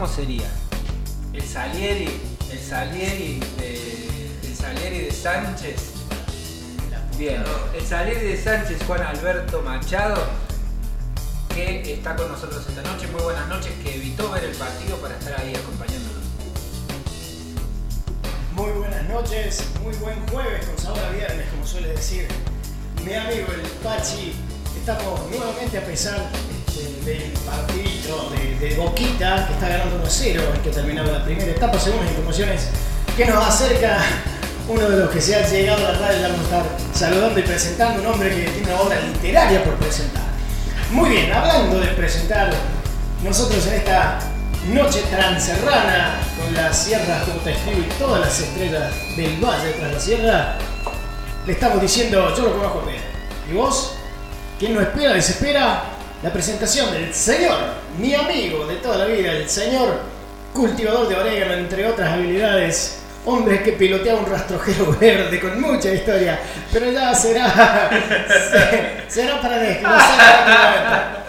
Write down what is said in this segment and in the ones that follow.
¿Cómo sería? El Salieri, el Salieri de, el Salieri de Sánchez. Bien, el Salieri de Sánchez, Juan Alberto Machado, que está con nosotros esta noche. Muy buenas noches, que evitó ver el partido para estar ahí acompañándonos. Muy buenas noches, muy buen jueves con sabor a viernes, como suele decir mi amigo el Pachi. Estamos nuevamente a pesar del partidito de, Boquita, que está ganando 1-0, el que terminaba la primera etapa, según las informaciones que nos acerca uno de los que se ha llegado a la vamos a estar saludando y presentando un hombre que tiene una obra literaria por presentar. Muy bien, hablando de presentar, nosotros en esta noche transerrana, con las sierras como y todas las estrellas del valle tras la sierra, le estamos diciendo, yo lo conozco bien. ¿Y vos? ¿Quién no espera, desespera? La presentación del señor, mi amigo de toda la vida, el señor cultivador de orégano, entre otras habilidades, hombre que pilotea un rastrojero verde con mucha historia, pero ya será, se- será para desglosar.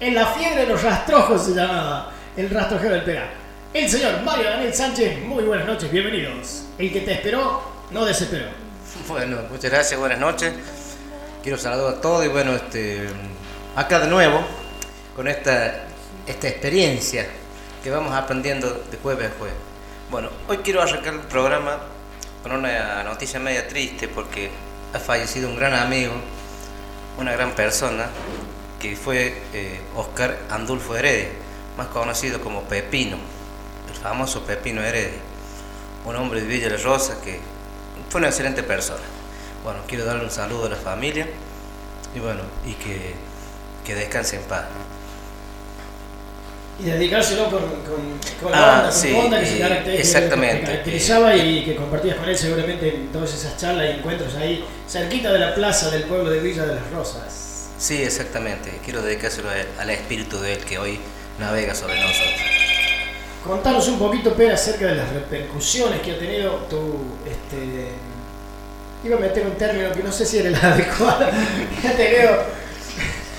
En la fiebre de los rastrojos se llamaba el rastrojero del Pega. El señor Mario Daniel Sánchez, muy buenas noches, bienvenidos. El que te esperó, no desesperó. Bueno, muchas gracias, buenas noches. Quiero saludar a todos y bueno, este, acá de nuevo con esta, esta experiencia que vamos aprendiendo de jueves a jueves. Bueno, hoy quiero arrancar el programa con una noticia media triste porque ha fallecido un gran amigo, una gran persona, que fue eh, Oscar Andulfo Heredia, más conocido como Pepino, el famoso Pepino Heredia, un hombre de Villa La Rosa que fue una excelente persona. Bueno, quiero darle un saludo a la familia y bueno, y que, que descanse en paz. Y dedicárselo con, con, con Ah, la onda, con sí, onda que se eh, caracteriza- exactamente. que caracterizaba y que compartías con él seguramente en todas esas charlas y encuentros ahí, cerquita de la plaza del pueblo de Villa de las Rosas. Sí, exactamente. Quiero dedicárselo a- al espíritu de él que hoy navega sobre nosotros. Contanos un poquito, Pera, acerca de las repercusiones que ha tenido tu. Este, iba a meter un término que no sé si era el adecuado. que ha tenido.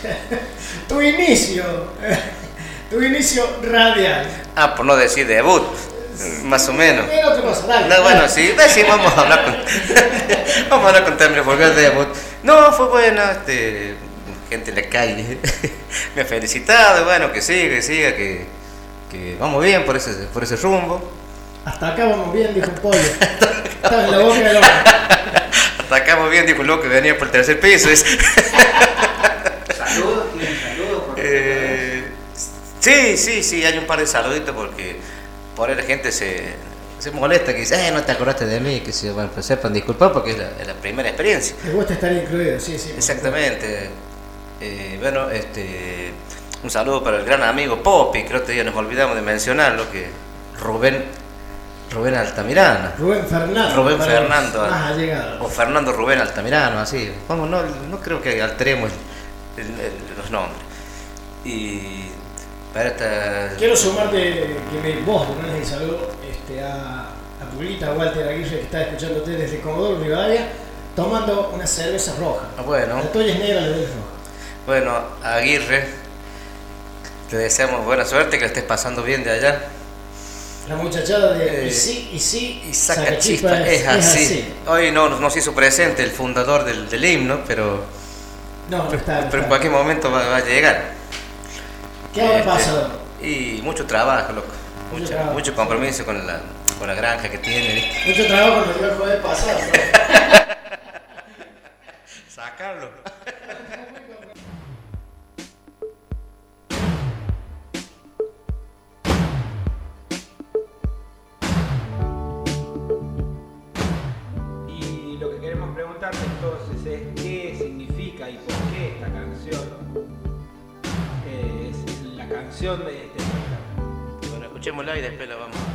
tu inicio. tu inicio radial. Ah, por no decir debut, más o menos. Era otra cosa, dale. No, bueno, sí, sí, vamos a hablar con, vamos a hablar con términos vulgares de debut. No, fue bueno, este, gente en la calle me ha felicitado, bueno, que siga, que siga, que, que vamos bien por ese, por ese rumbo. Hasta acá vamos bien, dijo el pollo. Estaba en la boca del hombre. Hasta acá vamos bien, dijo el loco que venía por el tercer piso. Saludos, ¿tienen saludos? Eh, sí, sí, sí, hay un par de saluditos porque por ahí la gente se, se molesta, que dice, eh, no te acordaste de mí, que se bueno, pues sepan disculpar porque es la, es la primera experiencia. Me gusta estar incluido, sí, sí. Exactamente. Eh, bueno, este, un saludo para el gran amigo Popi, que el otro día nos olvidamos de mencionarlo, que Rubén, Rubén Altamirano. Rubén Fernando. Rubén Fernando, Más ah. O Fernando Rubén Altamirano, así. Vamos, no, no creo que alteremos el- el- los nombres. Y para esta... Quiero sumarte que me, vos le mandes el saludo este, a, a Pulita Walter Aguirre que está escuchándote desde Comodoro Rivadavia tomando una cerveza roja. Ah, Bueno, La tuya es negra, la es roja. bueno, Aguirre, te deseamos buena suerte, que la estés pasando bien de allá. La muchachada de Eh, y sí, y sí, Y saca chispa, es, así. Hoy no nos hizo presente el fundador del, del himno, pero, No, no está. no pero en cualquier momento va, va a llegar. ¿Qué Este, pasado? Y mucho trabajo, loco. Mucho Mucho, trabajo. mucho compromiso con la, con la granja que tiene. ¿viste? Mucho trabajo dio el jueves pasado. ¿no? Sacarlo. canción de este. Bueno, escuchémosla y después la vamos. a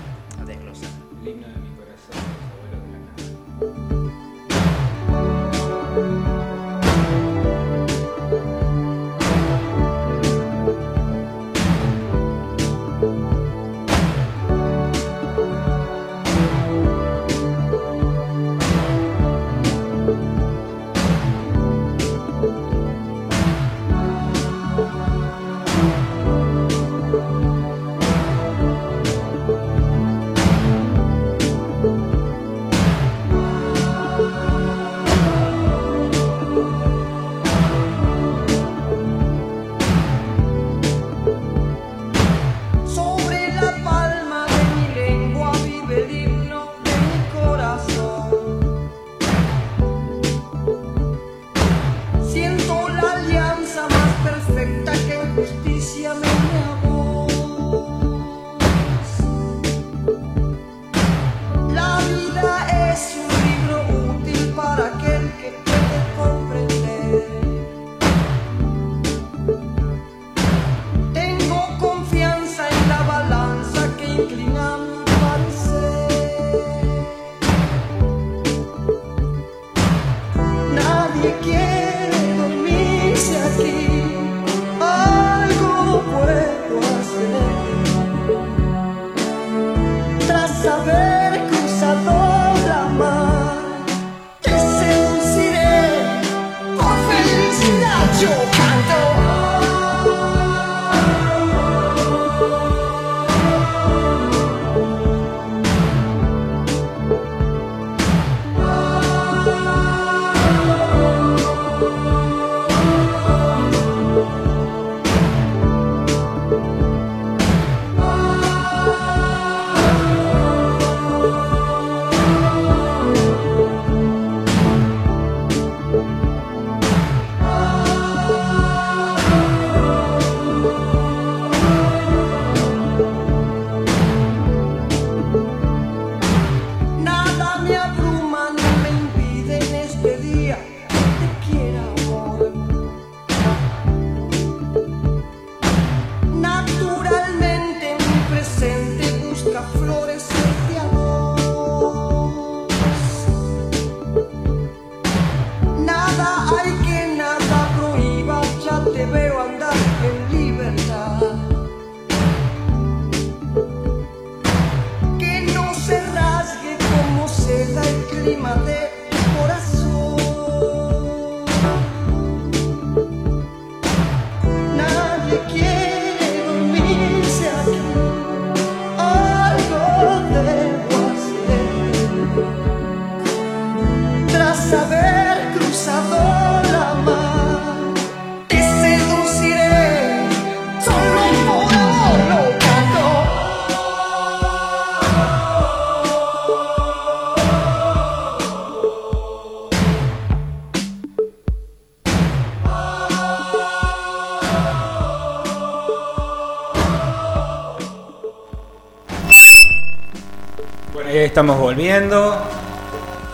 estamos volviendo.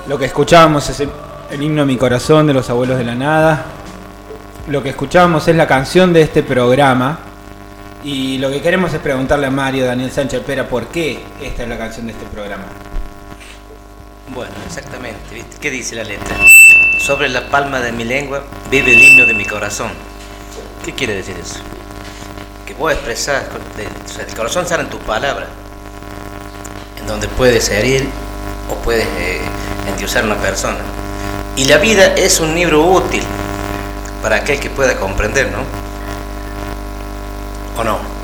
Lo que escuchábamos es el, himno Mi Corazón de los Abuelos de la Nada. Lo que escuchábamos es la canción de este programa. Y lo que queremos es preguntarle a Mario Daniel Sánchez Pera por qué esta es la canción de este programa. Bueno, exactamente. ¿Qué dice la letra? Sobre la palma de mi lengua vive el himno de mi corazón. ¿Qué quiere decir eso? Que vos expresar, el corazón sale en tus palabras donde puedes herir o puedes eh, endiosar a una persona. Y la vida es un libro útil para aquel que pueda comprender, ¿no? ¿O no?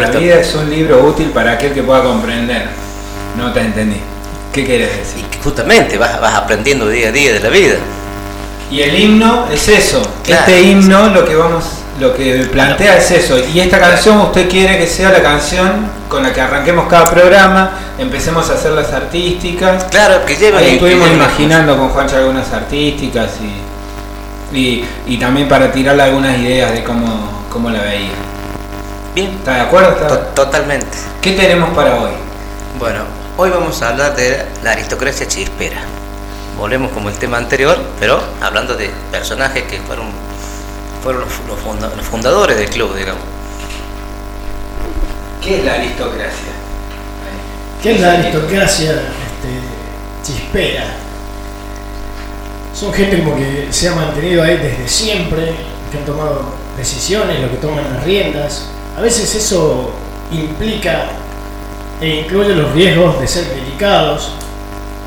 La vida es un libro útil para aquel que pueda comprender. No te entendí. ¿Qué quieres decir? Y justamente vas, vas aprendiendo día a día de la vida. Y el himno es eso. este himno lo que vamos lo que plantea es eso. Y esta canción usted quiere que sea la canción con la que arranquemos cada programa, empecemos a hacer las artísticas. Claro, que lleva. Ahí estuvimos imaginando con Juancho algunas artísticas y, y, también para tirarle algunas ideas de cómo, cómo la veía. Bien. ¿Está de acuerdo? totalmente. ¿Qué tenemos para hoy? Bueno, hoy vamos a hablar de la aristocracia chispera. Volvemos como el tema anterior, pero hablando de personajes que fueron fueron los, fundadores del club, digamos. ¿Qué es la aristocracia? ¿Qué es la aristocracia este, chispera? Son gente como que se ha mantenido ahí desde siempre, que han tomado decisiones, lo que toman las riendas. A veces eso implica e incluye los riesgos de ser criticados,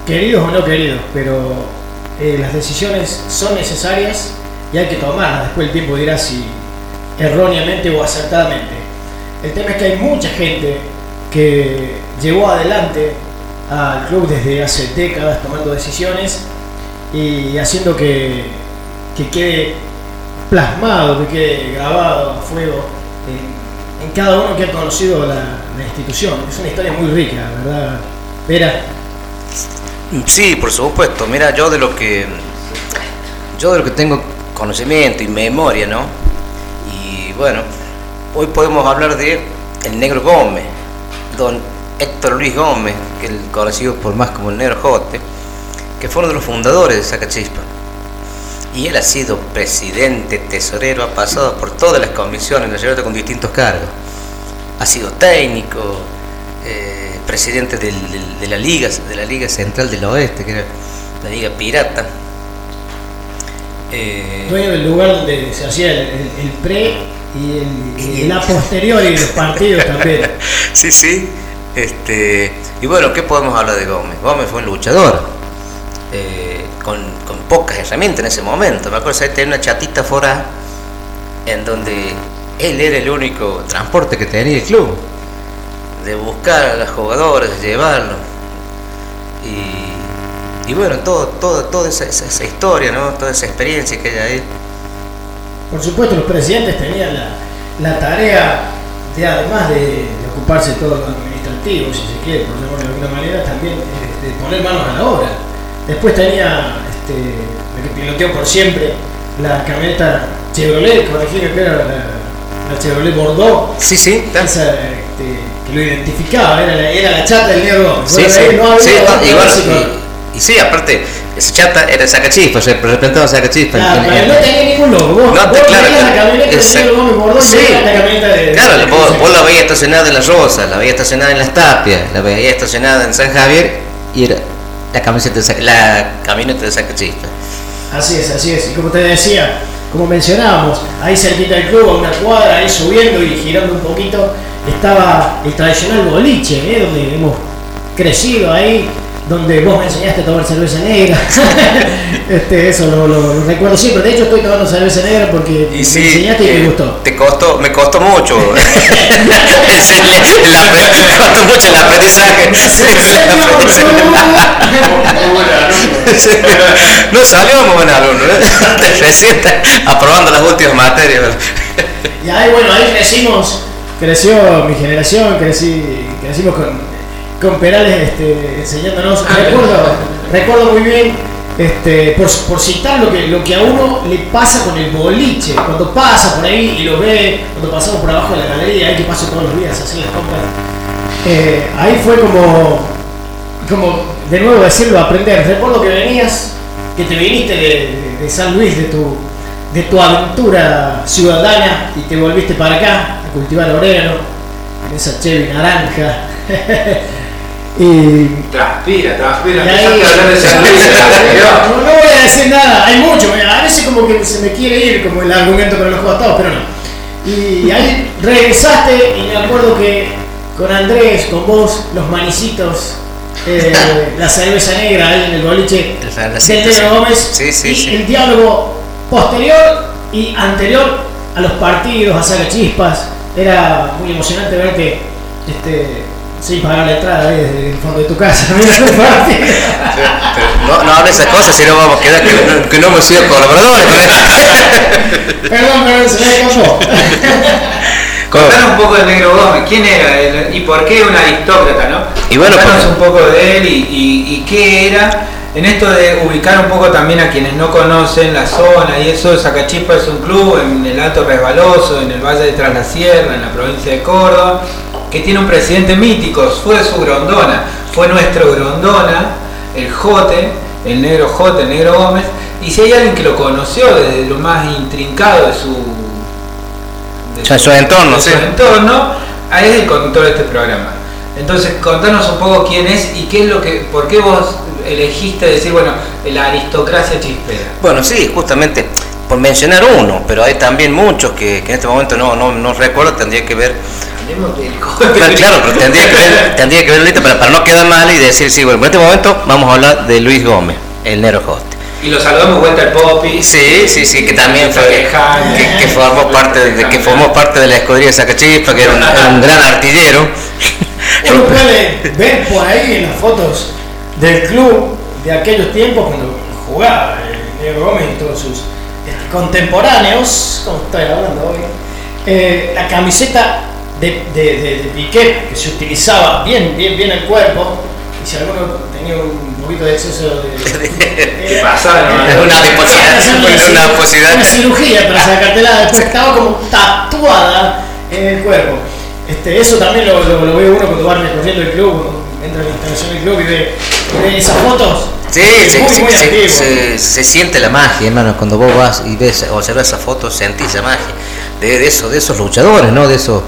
queridos o no queridos, pero eh, las decisiones son necesarias y hay que tomar, Después el tiempo dirá si erróneamente o acertadamente. El tema es que hay mucha gente que llevó adelante al club desde hace décadas tomando decisiones y haciendo que, quede plasmado, que quede grabado a fuego en, cada uno que ha conocido la, la, institución. Es una historia muy rica, ¿verdad? Sí, por supuesto. Mira, yo de lo que yo de lo que tengo conocimiento y memoria, ¿no? Y bueno, hoy podemos hablar de el negro Gómez, don Héctor Luis Gómez, que es conocido por más como el negro Jote, que fue uno de los fundadores de Sacachispa. Y él ha sido presidente, tesorero, ha pasado por todas las comisiones nacionales con distintos cargos. Ha sido técnico, eh, presidente de la Liga, de la Liga Central del Oeste, que era la Liga Pirata Dueño del lugar donde se hacía el, pre y el, la posterior y los partidos también. sí, sí. Este, y bueno, ¿qué podemos hablar de Gómez? Gómez fue un luchador, eh, con, pocas herramientas en ese momento. Me acuerdo que tenía una chatita fuera en donde él era el único transporte que tenía el club, de buscar a los jugadores, de llevarlos. Y y bueno, todo, todo, toda esa, historia, ¿no? toda esa experiencia que hay ahí. Por supuesto, los presidentes tenían la, tarea de, además de, ocuparse de todo lo administrativo, si se quiere, por de alguna manera, también de, poner manos a la obra. Después tenía, este, que piloteó por siempre, la camioneta Chevrolet, corregime que era la, Chevrolet Bordeaux. Sí, sí. Esa, este, que lo identificaba, era la, era la chata del negro. Sí, sí, no había sí, igual, y sí, aparte, chata era Sacachispa, se representaba Sacachispa. Claro, pero no tenía ningún logo. Vos, no, vos claro, la camioneta de sí, la camioneta de. Claro, vos, vos, la veías estacionada en Las Rosas, la veías estacionada en Las Tapias, la veías estacionada en San Javier y era la camioneta de, la camioneta de Sacachispa. Así es, así es. Y como te decía, como mencionábamos, ahí cerquita del club, a una cuadra, ahí subiendo y girando un poquito, estaba el tradicional boliche, ¿eh? donde hemos crecido ahí donde vos me enseñaste a tomar cerveza negra. este, eso lo, lo- lo recuerdo siempre. De hecho, estoy tomando cerveza negra porque Y me sí, enseñaste y eh, me gustó. Te costó, me costó mucho. Me costó mucho el aprendizaje. No salió muy buen alumno, ¿eh? Recién está aprobando las últimas materias. Y ahí, bueno, ahí crecimos, creció mi generación, crecí, crecimos con, con Perales este, enseñándonos. Recuerdo, recuerdo muy bien, este, por, por citar lo que, lo que a uno le pasa con el boliche, cuando pasa por ahí y lo ve, cuando pasamos por abajo de la galería, ahí que paso todos los días así las compras. Eh, ahí fue como, como, de nuevo decirlo, aprender. Recuerdo que venías, que te viniste de, de- de San Luis, de tu, de tu aventura ciudadana y te volviste para acá a cultivar orégano, esa Chevy naranja. y Transpira, transpira. y ahí- a hablar de no, no voy a decir nada, hay mucho, a veces como que se me quiere ir como el argumento con los costados, pero no. Y ahí regresaste y me acuerdo que con Andrés, con vos, los manicitos, eh, la cerveza negra ahí en el boliche del Negro. Gómez Sí, sí, y sí. el diálogo posterior y anterior a los partidos, a Saca Chispas. Era muy emocionante ver que este, sin pagar la entrada ahí desde el fondo de tu casa. No, no hables esas cosas, si no vamos a quedar que no, que no hemos sido colaboradores con esto. Perdón, perdón, se me escapó. Contanos un poco del Negro Gómez, quién era él y por qué un aristócrata, ¿no? Y bueno, Contanos porque- un poco de él y, y- y qué era. En esto de ubicar un poco también a quienes no conocen la zona y eso, Sacachispa es un club en el Alto Resbaloso, en el Valle de Tras la Sierra, en la provincia de Córdoba, que tiene un presidente mítico, fue su Grondona, fue nuestro Grondona, el Jote, el negro Jote, el negro Gómez, y si hay alguien que lo conoció desde lo más intrincado de su de Ya, su entorno, de sí. su entorno, ahí es el conductor de este programa. Entonces, contanos un poco quién es y qué es lo que, por qué vos elegiste decir, bueno, la aristocracia chispera. Bueno, sí, justamente por mencionar uno, pero hay también muchos que, que en este momento no, no, no recuerdo, tendría que ver. Claro, claro, pero tendría que ver, tendría que ver ahorita para, para no quedar mal y decir, sí, bueno, en este momento vamos a hablar de Luis Gómez, el Nero Hoste. Y lo saludamos vuelta al Popi. Sí, sí, sí, que también fue, que, formó parte de, que formó parte de la escudería de Sacachispa, que era un, era un gran artillero. Uno puede ver por ahí en las fotos del club de aquellos tiempos cuando jugaba el Diego Gómez y todos sus contemporáneos, como estoy hablando hoy, eh, la camiseta de, de, de, de Piqué que se utilizaba bien, bien, bien el cuerpo, y si alguno tenía un poquito de exceso de... ¿Qué pasaba? Es una adiposidad, una adiposidad. Una cirugía para sacártela, después estaba como tatuada en el cuerpo. Este, eso también lo, lo, lo ve uno cuando va recorriendo el club, cuando entra en la instalación del club y ve, ve esas fotos. Sí, Es sí, muy, se, se siente la magia, hermano, cuando vos vas y ves, observas esa foto, sentís la magia de, de, eso, de esos luchadores, ¿no? De esos... eh,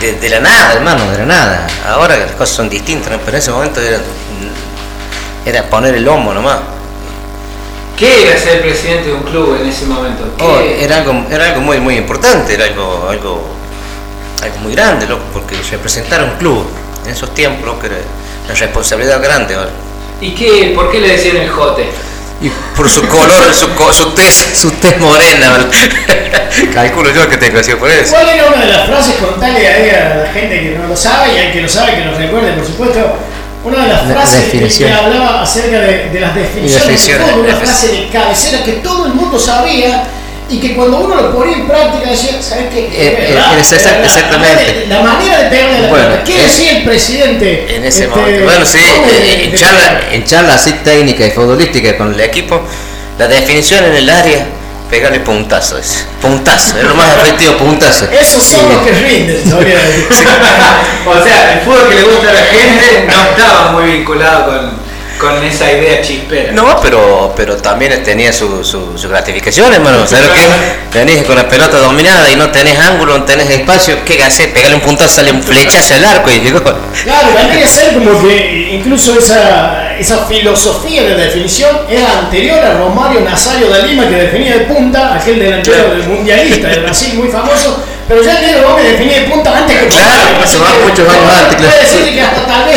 de, de la nada, hermano, de la nada. Ahora las cosas son distintas, ¿no? pero en ese momento era, era poner el lomo nomás. ¿Qué era ser presidente de un club en ese momento? ¿Qué- Oh, era algo, era algo muy, muy importante, era algo, algo, algo muy grande, loco, porque representar un club en esos tiempos, loco, era una responsabilidad grande. ahora. ¿Y qué, por qué le decían el Jote? Y por su color, su, su tez, su tez morena, ¿vale? calculo yo que te conoció por eso. ¿Cuál era una de las frases? Contale ahí a la gente que no lo sabe y al que lo sabe que nos recuerde, por supuesto. Una de las La frases que, definición. que hablaba acerca de, de las definiciones, definiciones, del fútbol, una frase de cabecera que todo el mundo sabía y que cuando uno lo ponía en práctica decía, ¿sabes qué? Eh, verdad, eh, es exactamente. La manera de pegarle la Bueno. ¿Qué decía el presidente? En ese este, momento. Bueno, sí, ¿cómo de- en de- charla, en charla así técnica y futbolística con el equipo, la definición en el área, pegarle puntazo, es. puntazo, es lo más efectivo, puntazo. Esos son Sí. los que rinden, o sea, el fútbol que le gusta a la gente no estaba muy vinculado con, con esa idea chispera. No, pero, pero también tenía su, su, su gratificación, hermano. Venís con la pelota dominada y no tenés ángulo, no tenés espacio. ¿Qué haces? Pegarle un puntazo, sale un flechazo al arco y llegó. Claro, vendría a ser como que incluso esa, esa filosofía de definición era anterior a Romario Nazario da Lima que definía de punta, aquel delantero del mundialista de Brasil muy famoso, pero ya el Negro Gómez definía de punta antes que Claro, más, muchos años antes. Puede decirle que hasta tal vez.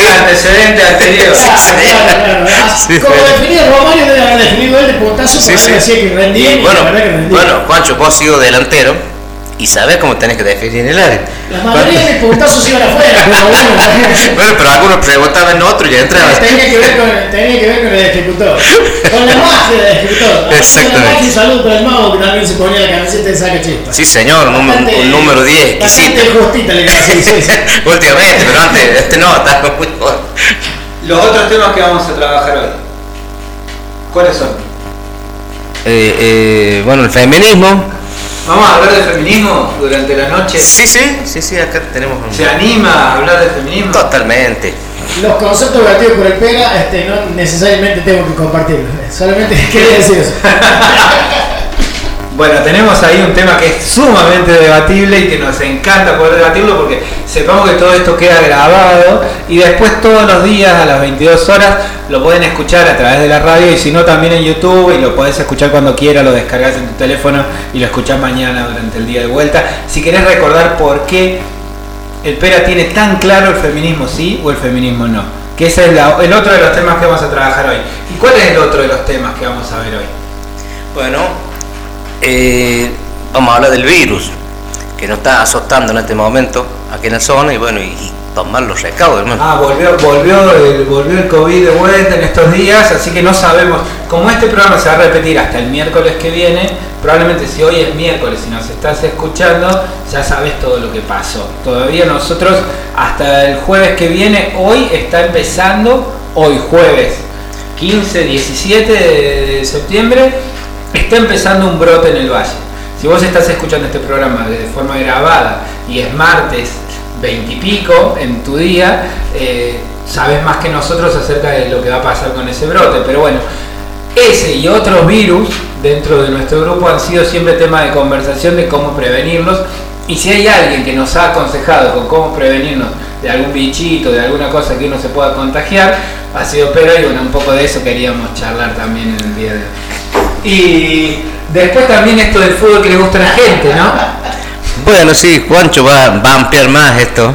El antecedente anterior. Claro, claro, claro. Como definía Romario, debe haber definido él de puntazo, Sí, sí. decía que rendía Bueno, bueno, Juancho, vos has sido delantero y sabés cómo tenés que definir el área. la mayoría de puntazos iban afuera, bueno, Bueno, pero algunos preguntaban en otro y ya entraban. tenía que ver con, tenía que ver con el ejecutor. Con la magia del ejecutor. Exactamente. un saludo para el mago que también se ponía la camiseta de saca chispas. Sí, señor, un, número- Bastante- un número 10, exquisito. Bastante justita le. Últimamente, pero antes, este no, está muy bueno. Los otros temas que vamos a trabajar hoy. ¿Cuáles son? Eh, eh, bueno, el feminismo. Vamos a hablar de feminismo durante la noche. Sí, sí, sí, sí, acá tenemos un... ¿Se anima a hablar de feminismo? Totalmente. Los conceptos vertidos por el pega este, no necesariamente tengo que compartirlos. Solamente quería decir eso. Bueno, tenemos ahí un tema que es sumamente debatible y que nos encanta poder debatirlo porque sepamos que todo esto queda grabado y después todos los días a las 22 horas lo pueden escuchar a través de la radio y si no también en YouTube y lo podés escuchar cuando quieras, lo descargas en tu teléfono y lo escuchás mañana durante el día de vuelta. Si querés recordar por qué el Pera tiene tan claro el feminismo sí o el feminismo no, que ese es el otro de los temas que vamos a trabajar hoy. ¿Y cuál es el otro de los temas que vamos a ver hoy? Bueno, eh, vamos a hablar del virus que nos está azotando en este momento aquí en la zona y bueno, y, tomar los recaudos, hermano. Ah, volvió, volvió, el, volvió el COVID de vuelta en estos días, así que no sabemos. Como este programa se va a repetir hasta el miércoles que viene, probablemente si hoy es miércoles y nos estás escuchando, ya sabes todo lo que pasó. Todavía nosotros, hasta el jueves que viene, hoy está empezando, hoy jueves 15, 17 de, de septiembre, está empezando un brote en el valle. Si vos estás escuchando este programa de forma grabada y es martes 20 y pico en tu día, eh, sabes más que nosotros acerca de lo que va a pasar con ese brote. Pero bueno, ese y otros virus dentro de nuestro grupo han sido siempre tema de conversación de cómo prevenirlos. Y si hay alguien que nos ha aconsejado con cómo prevenirnos de algún bichito, de alguna cosa que uno se pueda contagiar, ha sido Pedro y bueno, un poco de eso queríamos charlar también en el día de hoy. Y después también esto del fútbol que le gusta a la gente, ¿no? Bueno, sí, Juancho va, va a ampliar más esto.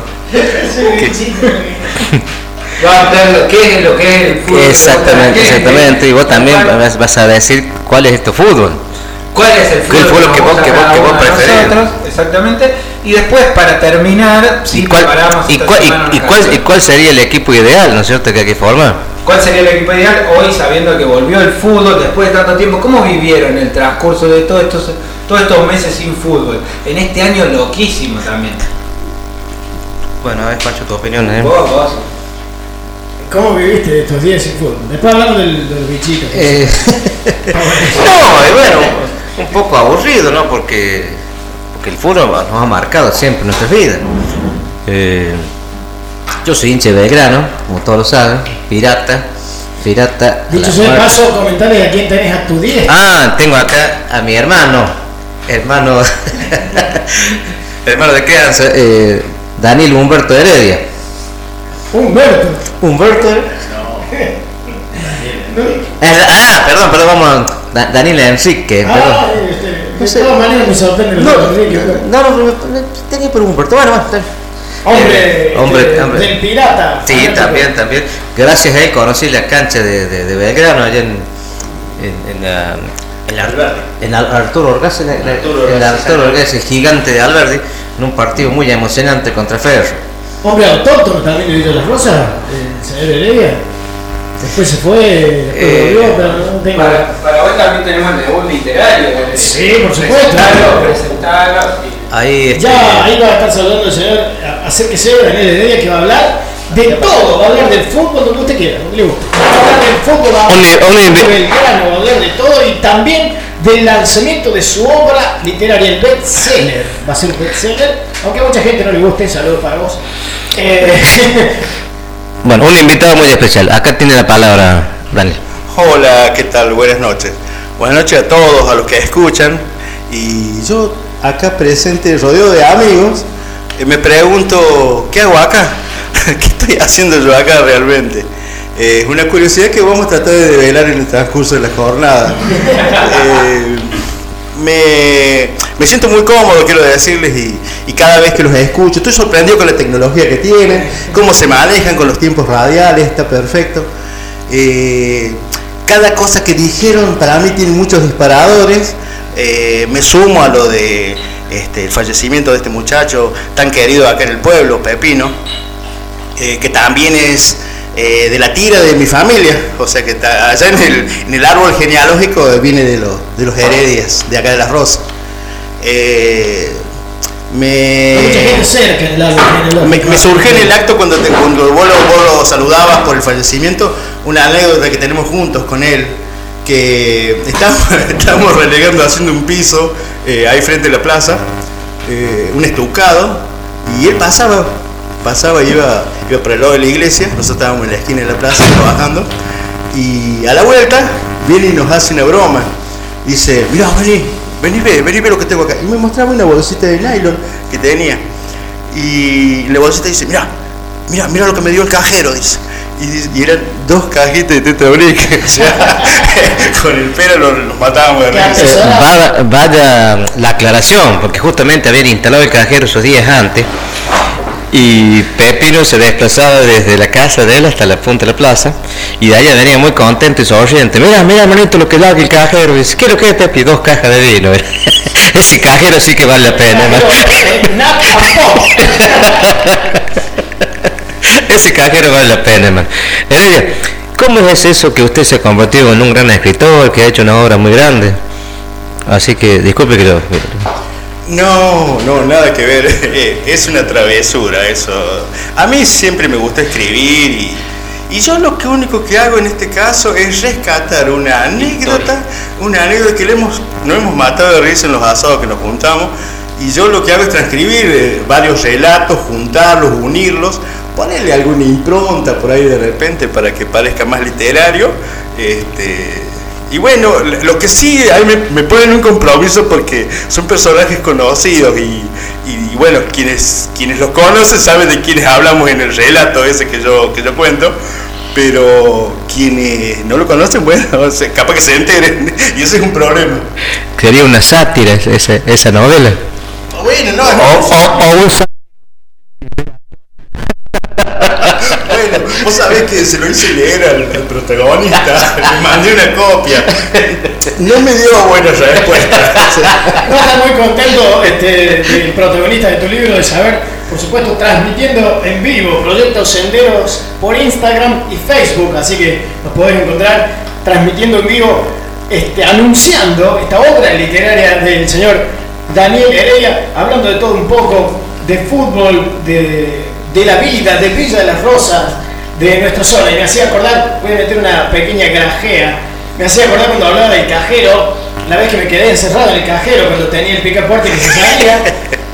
Va a hablar lo que es lo que es el fútbol. Exactamente, exactamente. Y vos también ¿Cuál- vas, vas a decir cuál es tu fútbol. ¿Cuál es el fútbol, ¿Cuál fue lo que vos- que vos- que vos preferís? nosotros? Exactamente. Y después, para terminar, sí ¿Y cuál, preparamos y, esta cuál, y- semana una y cuál, canción. y cuál sería el equipo ideal, ¿no es cierto?, que hay que formar. ¿Cuál sería el equipo ideal hoy sabiendo que volvió el fútbol después de tanto tiempo? ¿Cómo vivieron el transcurso de todos estos, todos estos meses sin fútbol? En este año loquísimo también. Bueno, a ver, Juancho, tu opinión. ¿eh? Vos, vos. ¿Cómo viviste estos días sin fútbol? Después hablamos del, de los bichitos. Eh, no, y bueno, un poco aburrido, ¿no? Porque, porque el fútbol nos ha marcado siempre en nuestras vidas. Eh, yo soy hincha de Belgrano, como todos lo saben, pirata, pirata. Dicho sea de paso, comentarles a quién tenés a tu 10. Ah, tengo acá a mi hermano, hermano, hermano de crianza, eh, Daniel Humberto Heredia. Humberto. Humberto. ah, perdón, perdón, vamos a Da- Daniel Enrique, perdón. Ah, este, No de todas maneras me sorprende No, no, no, no, tenía por Humberto, bueno, bueno. Hombre, Eh, hombre, hombre. del pirata. Sí, también, también. Gracias a él conocí la cancha de, de, de Belgrano, allá en, en, en, la- en, la- en Ar- Arturo Orgaz, en, en- Arturo en Orgaz, Arturo Orgaz, el gigante de Alberdi, en un partido muy emocionante contra Ferro. Hombre autóctono también de Villa Las Rosas, el señor Heredia. Después se fue, después Eh, volvió, pero no tengo. Para, para hoy también tenemos el debut literario. Sí, por supuesto. Presentarlo, presentarlo. Ahí, este, Ya, ahí va a estar saludando el señor, acérquese, Daniel Heredia, que va a hablar de todo, va a hablar del fútbol, donde usted quiera, donde le guste. Va a hablar del fútbol, va a hablar un de invi- Belgrano, va a hablar de todo y también del lanzamiento de su obra literaria, el bestseller. Va a ser un bestseller, aunque a mucha gente no le guste, saludos para vos. Eh, Bueno, un invitado muy especial. Acá tiene la palabra Daniel. Hola, ¿qué tal? Buenas noches. Buenas noches a todos, a los que escuchan. Y yo acá presente, rodeado de amigos, eh, me pregunto, ¿qué hago acá? ¿Qué estoy haciendo yo acá realmente? Eh, Es una curiosidad que vamos a tratar de develar en el transcurso de la jornada. Eh, me, siento muy cómodo, quiero decirles, y, cada vez que los escucho, estoy sorprendido con la tecnología que tienen, cómo se manejan con los tiempos radiales, está perfecto. Eh, cada cosa que dijeron para mí tiene muchos disparadores. Eh, me sumo a lo de este, el fallecimiento de este muchacho tan querido acá en el pueblo, Pepino, eh, que también es eh, de la tira de mi familia, o sea que está allá en el, en el árbol genealógico viene de los, de los heredias, de acá de las Rosas. Me, me, me surgió en el acto cuando, te, cuando vos, lo, vos lo saludabas por el fallecimiento, una anécdota que tenemos juntos con él, que estábamos, relegando, haciendo un piso eh, ahí frente a la plaza, eh, un estucado, y él pasaba, pasaba y iba, iba por el lado de la iglesia, nosotros estábamos en la esquina de la plaza trabajando, y a la vuelta viene y nos hace una broma. Dice, mirá, vení, vení, ve, vení, ve lo que tengo acá. Y me mostraba una bolsita de nylon que tenía. Y la bolsita dice, mirá, mirá, mirá lo que me dio el cajero, dice. Y, eran dos cajitas de teta brique. O sea, con el pelo los, los matábamos de risa. Eh, vaya, la aclaración, porque justamente habían instalado el cajero esos días antes y Pepino se desplazaba desde la casa de él hasta la punta de la plaza y de allá venía muy contento y sonriente. Mira, mira, manito, lo que larga el cajero. Y dice, ¿qué es lo que Pepi? Dos cajas de vino. Ese cajero sí que vale la pena, ¿no? Ese cajero vale la pena, man. Heredia, ¿cómo es eso que usted se ha convertido en un gran escritor, que ha hecho una obra muy grande? Así que, disculpe que lo... No, no, nada que ver. Eh, Es una travesura eso. A mí siempre me gusta escribir y, y yo lo que único que hago en este caso es rescatar una anécdota, una anécdota que le hemos, no hemos matado de risa en los asados que nos juntamos. Y yo lo que hago es transcribir eh, varios relatos, juntarlos, unirlos, ponerle alguna impronta por ahí de repente para que parezca más literario. Este, y bueno, lo que sí, ahí me, me ponen un compromiso porque son personajes conocidos y, y- y bueno, quienes, quienes los conocen saben de quienes hablamos en el relato ese que yo, que yo cuento, pero quienes no lo conocen, bueno, o sea, capaz que se enteren y ese es un problema. Sería una sátira esa, esa novela. Bueno, no, O, o- o un vos sabés que se lo hice leer al, protagonista, le mandé una copia. No me dio buenas respuestas. No está muy contento este, el protagonista de tu libro de saber, por supuesto, transmitiendo en vivo proyectos senderos por Instagram y Facebook, así que nos podés encontrar transmitiendo en vivo, este, anunciando esta obra literaria del señor Daniel Heredia, hablando de todo un poco, de fútbol, de, de la vida, de Villa de las Rosas, de nuestra zona. Y me hacía acordar, voy a meter una pequeña grajea, me hacía acordar cuando hablaba del cajero, la vez que me quedé encerrado en el cajero cuando tenía el picaporte que se salía,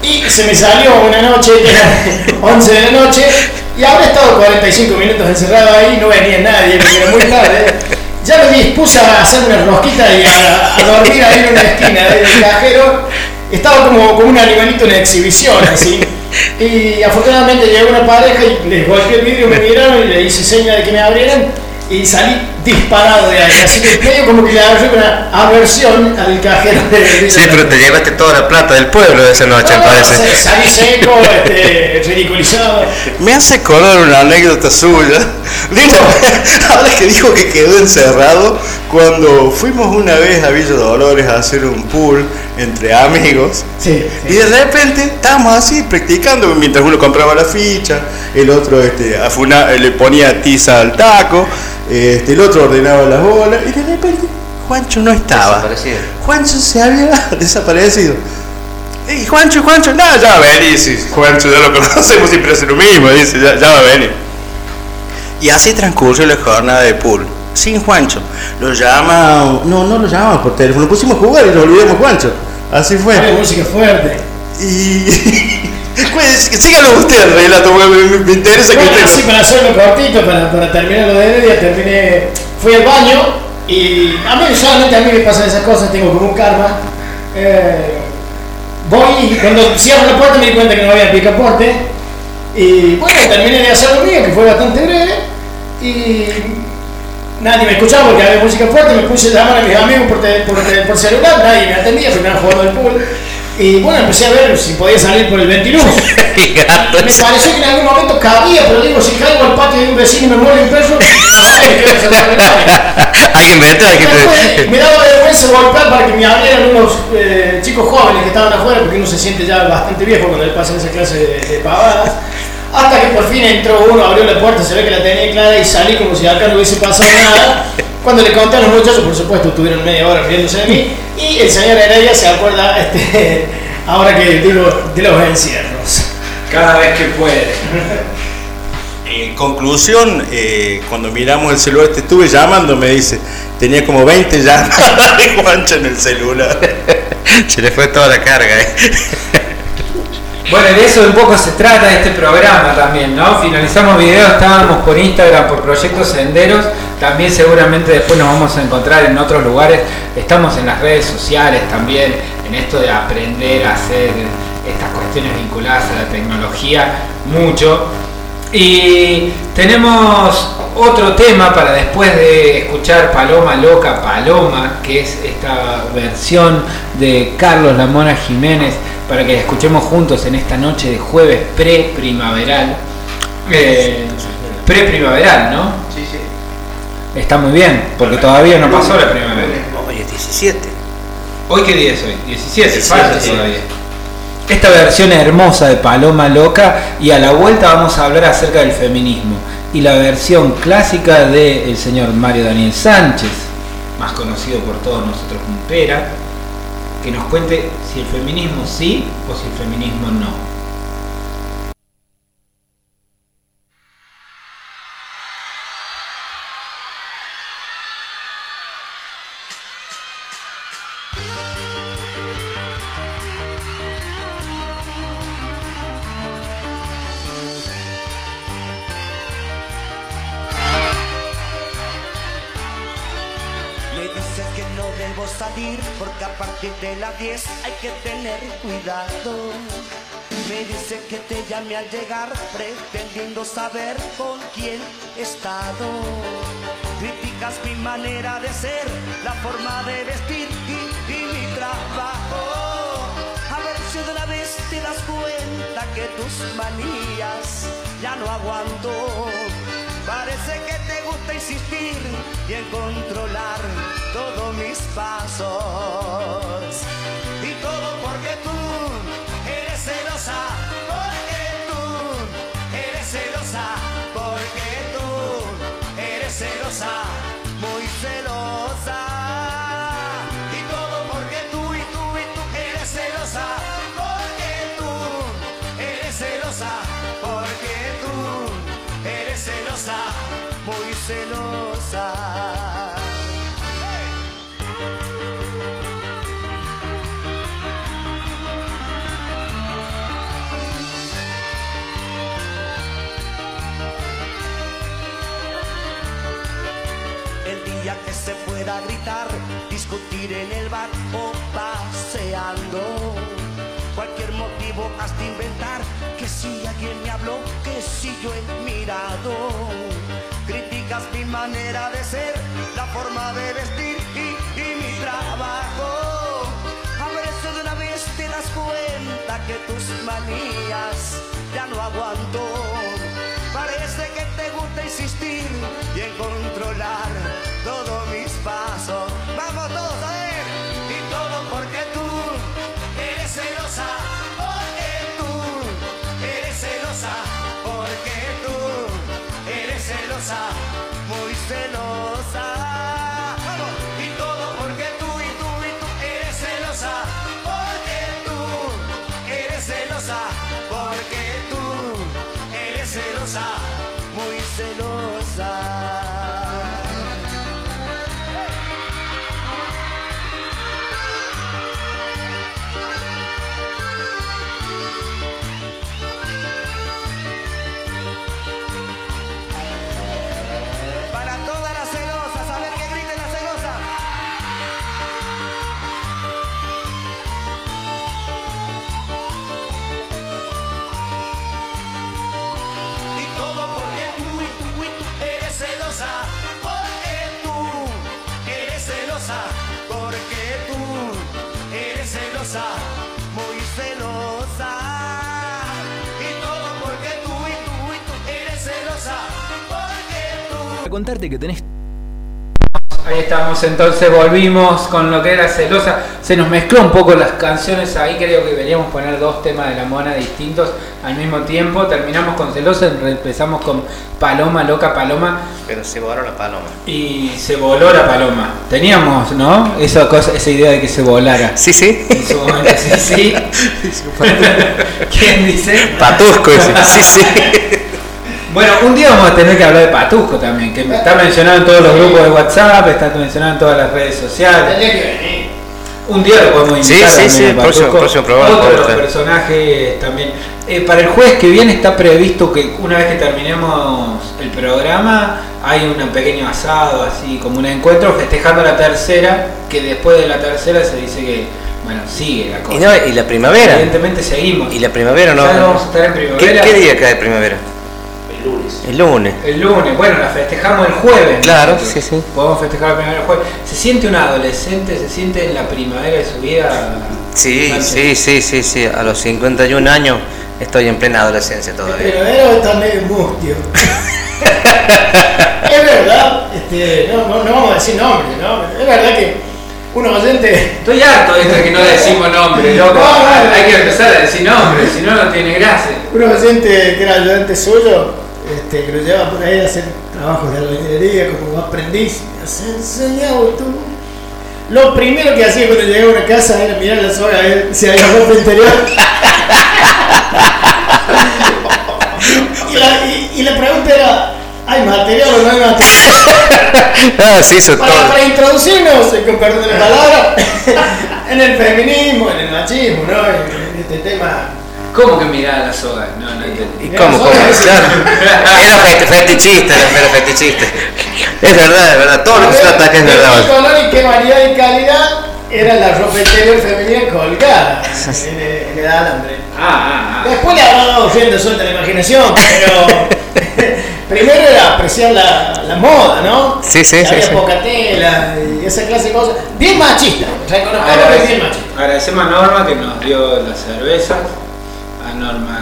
y se me salió una noche, era 11 de la noche, y habré estado 45 minutos encerrado ahí, no venía nadie, porque era muy tarde. Ya me dispuse a hacer una rosquita y a, a dormir ahí en una esquina del cajero. Estaba como, como un animalito en exhibición, así. Y afortunadamente llegó una pareja y les golpeé el vidrio, me miraron y le hice seña de que me abrieran y salí disparado de ahí. Así que medio como que le agarré una aversión al cajero de Sí, pero te llevaste toda la plata del pueblo de esa noche, me No, parece. se- Salí seco, este, ridiculizado. Me hace acordar una anécdota suya. Digo, ahora que dijo que quedó encerrado, cuando fuimos una vez a Villa Dolores a hacer un pool entre amigos, Sí, y de repente estábamos así practicando, mientras uno compraba la ficha, el otro este, afuna- le ponía tiza al taco, este, el otro ordenaba las bolas, y de repente Juancho no estaba. Desaparecido. Juancho se había desaparecido. Y Juancho, Juancho, no, ya va a venir, sí, Juancho ya lo conocemos, siempre hace lo mismo, dice, ya, ya va a venir. Y así transcurrió la jornada de pool, sin Juancho. Lo llama, no, no lo llamamos por teléfono, lo pusimos a jugar y nos olvidamos Juancho. Así fue. Pone música fuerte. Y. Síganlo usted el relato, porque me, me- me interesa que usted. así para hacerlo cortito, para, para terminar lo de Heredia, terminé, fui al baño y a mí solamente a mí me pasan esas cosas, tengo como un karma. Eh, voy y cuando cierro la puerta me di cuenta que no había picaporte y bueno, terminé de hacer lo mío, que fue bastante breve y nadie me escuchaba porque había música fuerte, me puse a llamar a mis amigos por, te- por, te- por celular, nadie me atendía, primero jugando al pool. Y bueno, empecé a ver si podía salir por el ventiluz. Me pareció que en algún momento cabía, pero digo, si caigo al patio de un vecino y me muere un verdad. hay que inventar, hay que Después me daba vergüenza golpear para que me abrieran unos eh, chicos jóvenes que estaban afuera, porque uno se siente ya bastante viejo cuando le pasan esa clase de, de pavadas. Hasta que por fin entró uno, abrió la puerta, se ve que la tenía clara y salí como si acá no hubiese pasado nada. Cuando le conté a los muchachos, por supuesto, estuvieron media hora riéndose de mí. Y el señor Heredia se acuerda, este, ahora que digo, de los encierros. Cada vez que puede. En conclusión, eh, cuando miramos el celular, te estuve llamando, me dice, tenía como 20 llamadas de Juancho en el celular. Se le fue toda la carga. ¿eh? Bueno, de eso un poco se trata este programa también, ¿no? Finalizamos video, estábamos por Instagram, por Proyectos Senderos, también seguramente después nos vamos a encontrar en otros lugares, estamos en las redes sociales también, en esto de aprender a hacer estas cuestiones vinculadas a la tecnología, mucho. Y tenemos otro tema para después de escuchar Paloma Loca Paloma, que es esta versión de Carlos La Mona Jiménez, para que la escuchemos juntos en esta noche de jueves pre-primaveral. Eh, pre-primaveral, ¿no? Sí, sí. Está muy bien, porque todavía no pasó la primavera. Hoy es 17. ¿Hoy qué día es hoy? 17, 17, falta sí. todavía. Esta versión hermosa de Paloma Loca y a la vuelta vamos a hablar acerca del feminismo y la versión clásica del señor Mario Daniel Sánchez, más conocido por todos nosotros como Pera, que nos cuente si el feminismo sí o si el feminismo no. Cuidado. Me dice que te llame al llegar pretendiendo saber con quién he estado. Criticas mi manera de ser, la forma de vestir y, y mi trabajo. A ver si de una vez te das cuenta que tus manías ya no aguanto. Parece que te gusta insistir y en controlar todos mis pasos. Eres pueda gritar, discutir en el bar o paseando. Cualquier motivo has de inventar, que si alguien me habló, que si yo he mirado. Criticas mi manera de ser, la forma de vestir y, y mi trabajo. A si de una vez te das cuenta que tus manías ya no aguanto. Parece que te gusta insistir y en controlar todos contarte que tenés Ahí estamos, entonces volvimos con lo que era celosa. Se nos mezcló un poco las canciones ahí, creo que deberíamos poner dos temas de la mona distintos al mismo tiempo. Terminamos con celosa, empezamos con Paloma, loca Paloma, Pero se borró la paloma. y se voló la paloma. Teníamos, ¿no? Esa, cosa, esa idea de que se volara. Sí, sí. En su momento, sí, sí. ¿Quién dice? Patusco ese. Sí, sí. Bueno, un día vamos a tener que hablar de Patusco también, que está mencionado en todos los grupos de WhatsApp, está mencionado en todas las redes sociales. Tendría que venir. Un día lo podemos Sí, invitar sí, también sí, a próximo- Patusco. próximo programa Otro de los podemos traer. personajes también. Eh, para el jueves que viene está previsto que una vez que terminemos el programa hay un pequeño asado, así como un encuentro festejando la tercera, que después de la tercera se dice que, bueno, sigue la cosa. Y, no, y la primavera. Evidentemente seguimos. Y la primavera no. Ya no vamos a estar en ¿Qué, primavera. qué día cae primavera? El lunes. El lunes. El lunes, bueno, la festejamos el jueves. Claro, nosotros. sí, sí. Podemos festejar la primavera el jueves. ¿Se siente un adolescente? ¿Se siente en la primavera de su vida? Sí, sí, sí, sí, sí. A los 51 años estoy en plena adolescencia El todavía. primavero está medio mustio. es verdad, este, no, no, no vamos a decir nombres, ¿no? Es verdad que un oyente. Estoy harto de esto de que no decimos nombres, loco. No, no, no. Hay que empezar a decir nombres, si no, no tiene gracia. Un oyente que era ayudante suyo, este, que lo lleva por ahí a hacer trabajos de albañilería como aprendiz, me has enseñado tú. Lo primero que hacía cuando llegaba a una casa era mirar la soga a ver si había ropa interior. y, la, y- y la pregunta era, ¿hay material o no hay material? Ah, sí, eso Para, todo. para introducirnos, con perdón de la palabra, en el feminismo, en el machismo, ¿no? En, en este tema. ¿Cómo que mirá la soga? No, no entendí. ¿Y cómo? cómo? Claro. Era fe- fetichista, era fetichista. Es verdad, es verdad. Todo lo que se ataca es ¿De verdad. qué color y qué variedad y calidad era la ropa interior femenina colgada en el, en el alambre? Ah, ah, ah. Después le habrá dado rienda suelta la imaginación, pero primero era apreciar la, la moda, ¿no? Sí, sí, sí, Había sí. poca tela y esa clase de cosas. Bien machista, reconozco que es bien machista. Agradecemos a Norma que nos dio las cervezas. A Norma.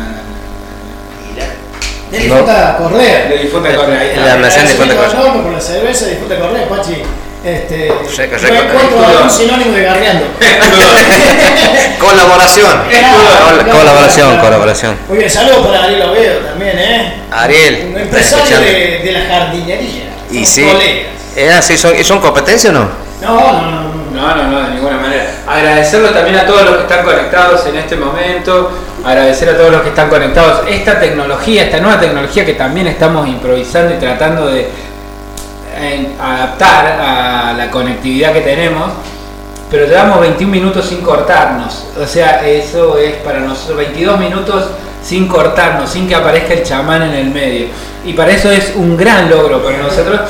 De difunta Correa. De difunta Correa. ahí está. La Difunta Correa. enorme por la cerveza de difunta Correa, Pachi. Este, Reca, no reca, encuentro reca. un sinónimo de garreando. Colaboración. Col- Colaboración, colaboración. Muy bien, saludos para Ariel Oviedo también, ¿eh? Ariel, Un ¿estás empresario de, de la jardinería. Y sí. colegas. Eh, ah, sí, son, ¿y ¿Son competencia o no? No, no, no. no. No, no, no, de ninguna manera. Agradecerlo también a todos los que están conectados en este momento. Agradecer a todos los que están conectados. Esta tecnología, esta nueva tecnología que también estamos improvisando y tratando de eh, adaptar a la conectividad que tenemos. Pero llevamos 21 minutos sin cortarnos. O sea, eso es para nosotros 22 minutos sin cortarnos, sin que aparezca el chamán en el medio. Y para eso es un gran logro para nosotros.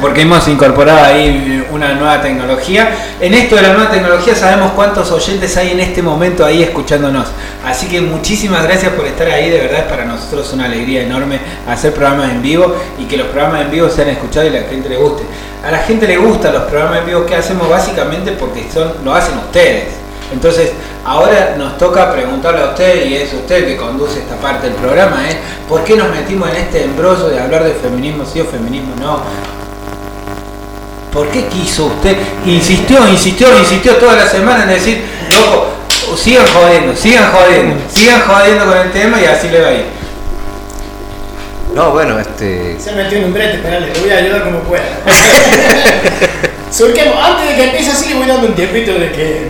Porque hemos incorporado ahí una nueva tecnología. En esto de la nueva tecnología sabemos cuántos oyentes hay en este momento ahí escuchándonos. Así que muchísimas gracias por estar ahí, de verdad es para nosotros una alegría enorme hacer programas en vivo y que los programas en vivo sean escuchados y la gente le guste. A la gente le gustan los programas en vivo que hacemos básicamente porque son, lo hacen ustedes. Entonces, ahora nos toca preguntarle a usted, y es usted que conduce esta parte del programa, es ¿por qué nos metimos en este embrollo de hablar de feminismo sí o feminismo no? ¿Por qué quiso usted? Insistió, insistió, insistió toda la semana en decir, loco, sigan jodiendo, sigan jodiendo, sigan jodiendo con el tema y así le va a ir. No, bueno, este. Se metió en un brete, espérale, le voy a ayudar como pueda. Surquemos, antes de que empiece así le voy dando un tiempito de que,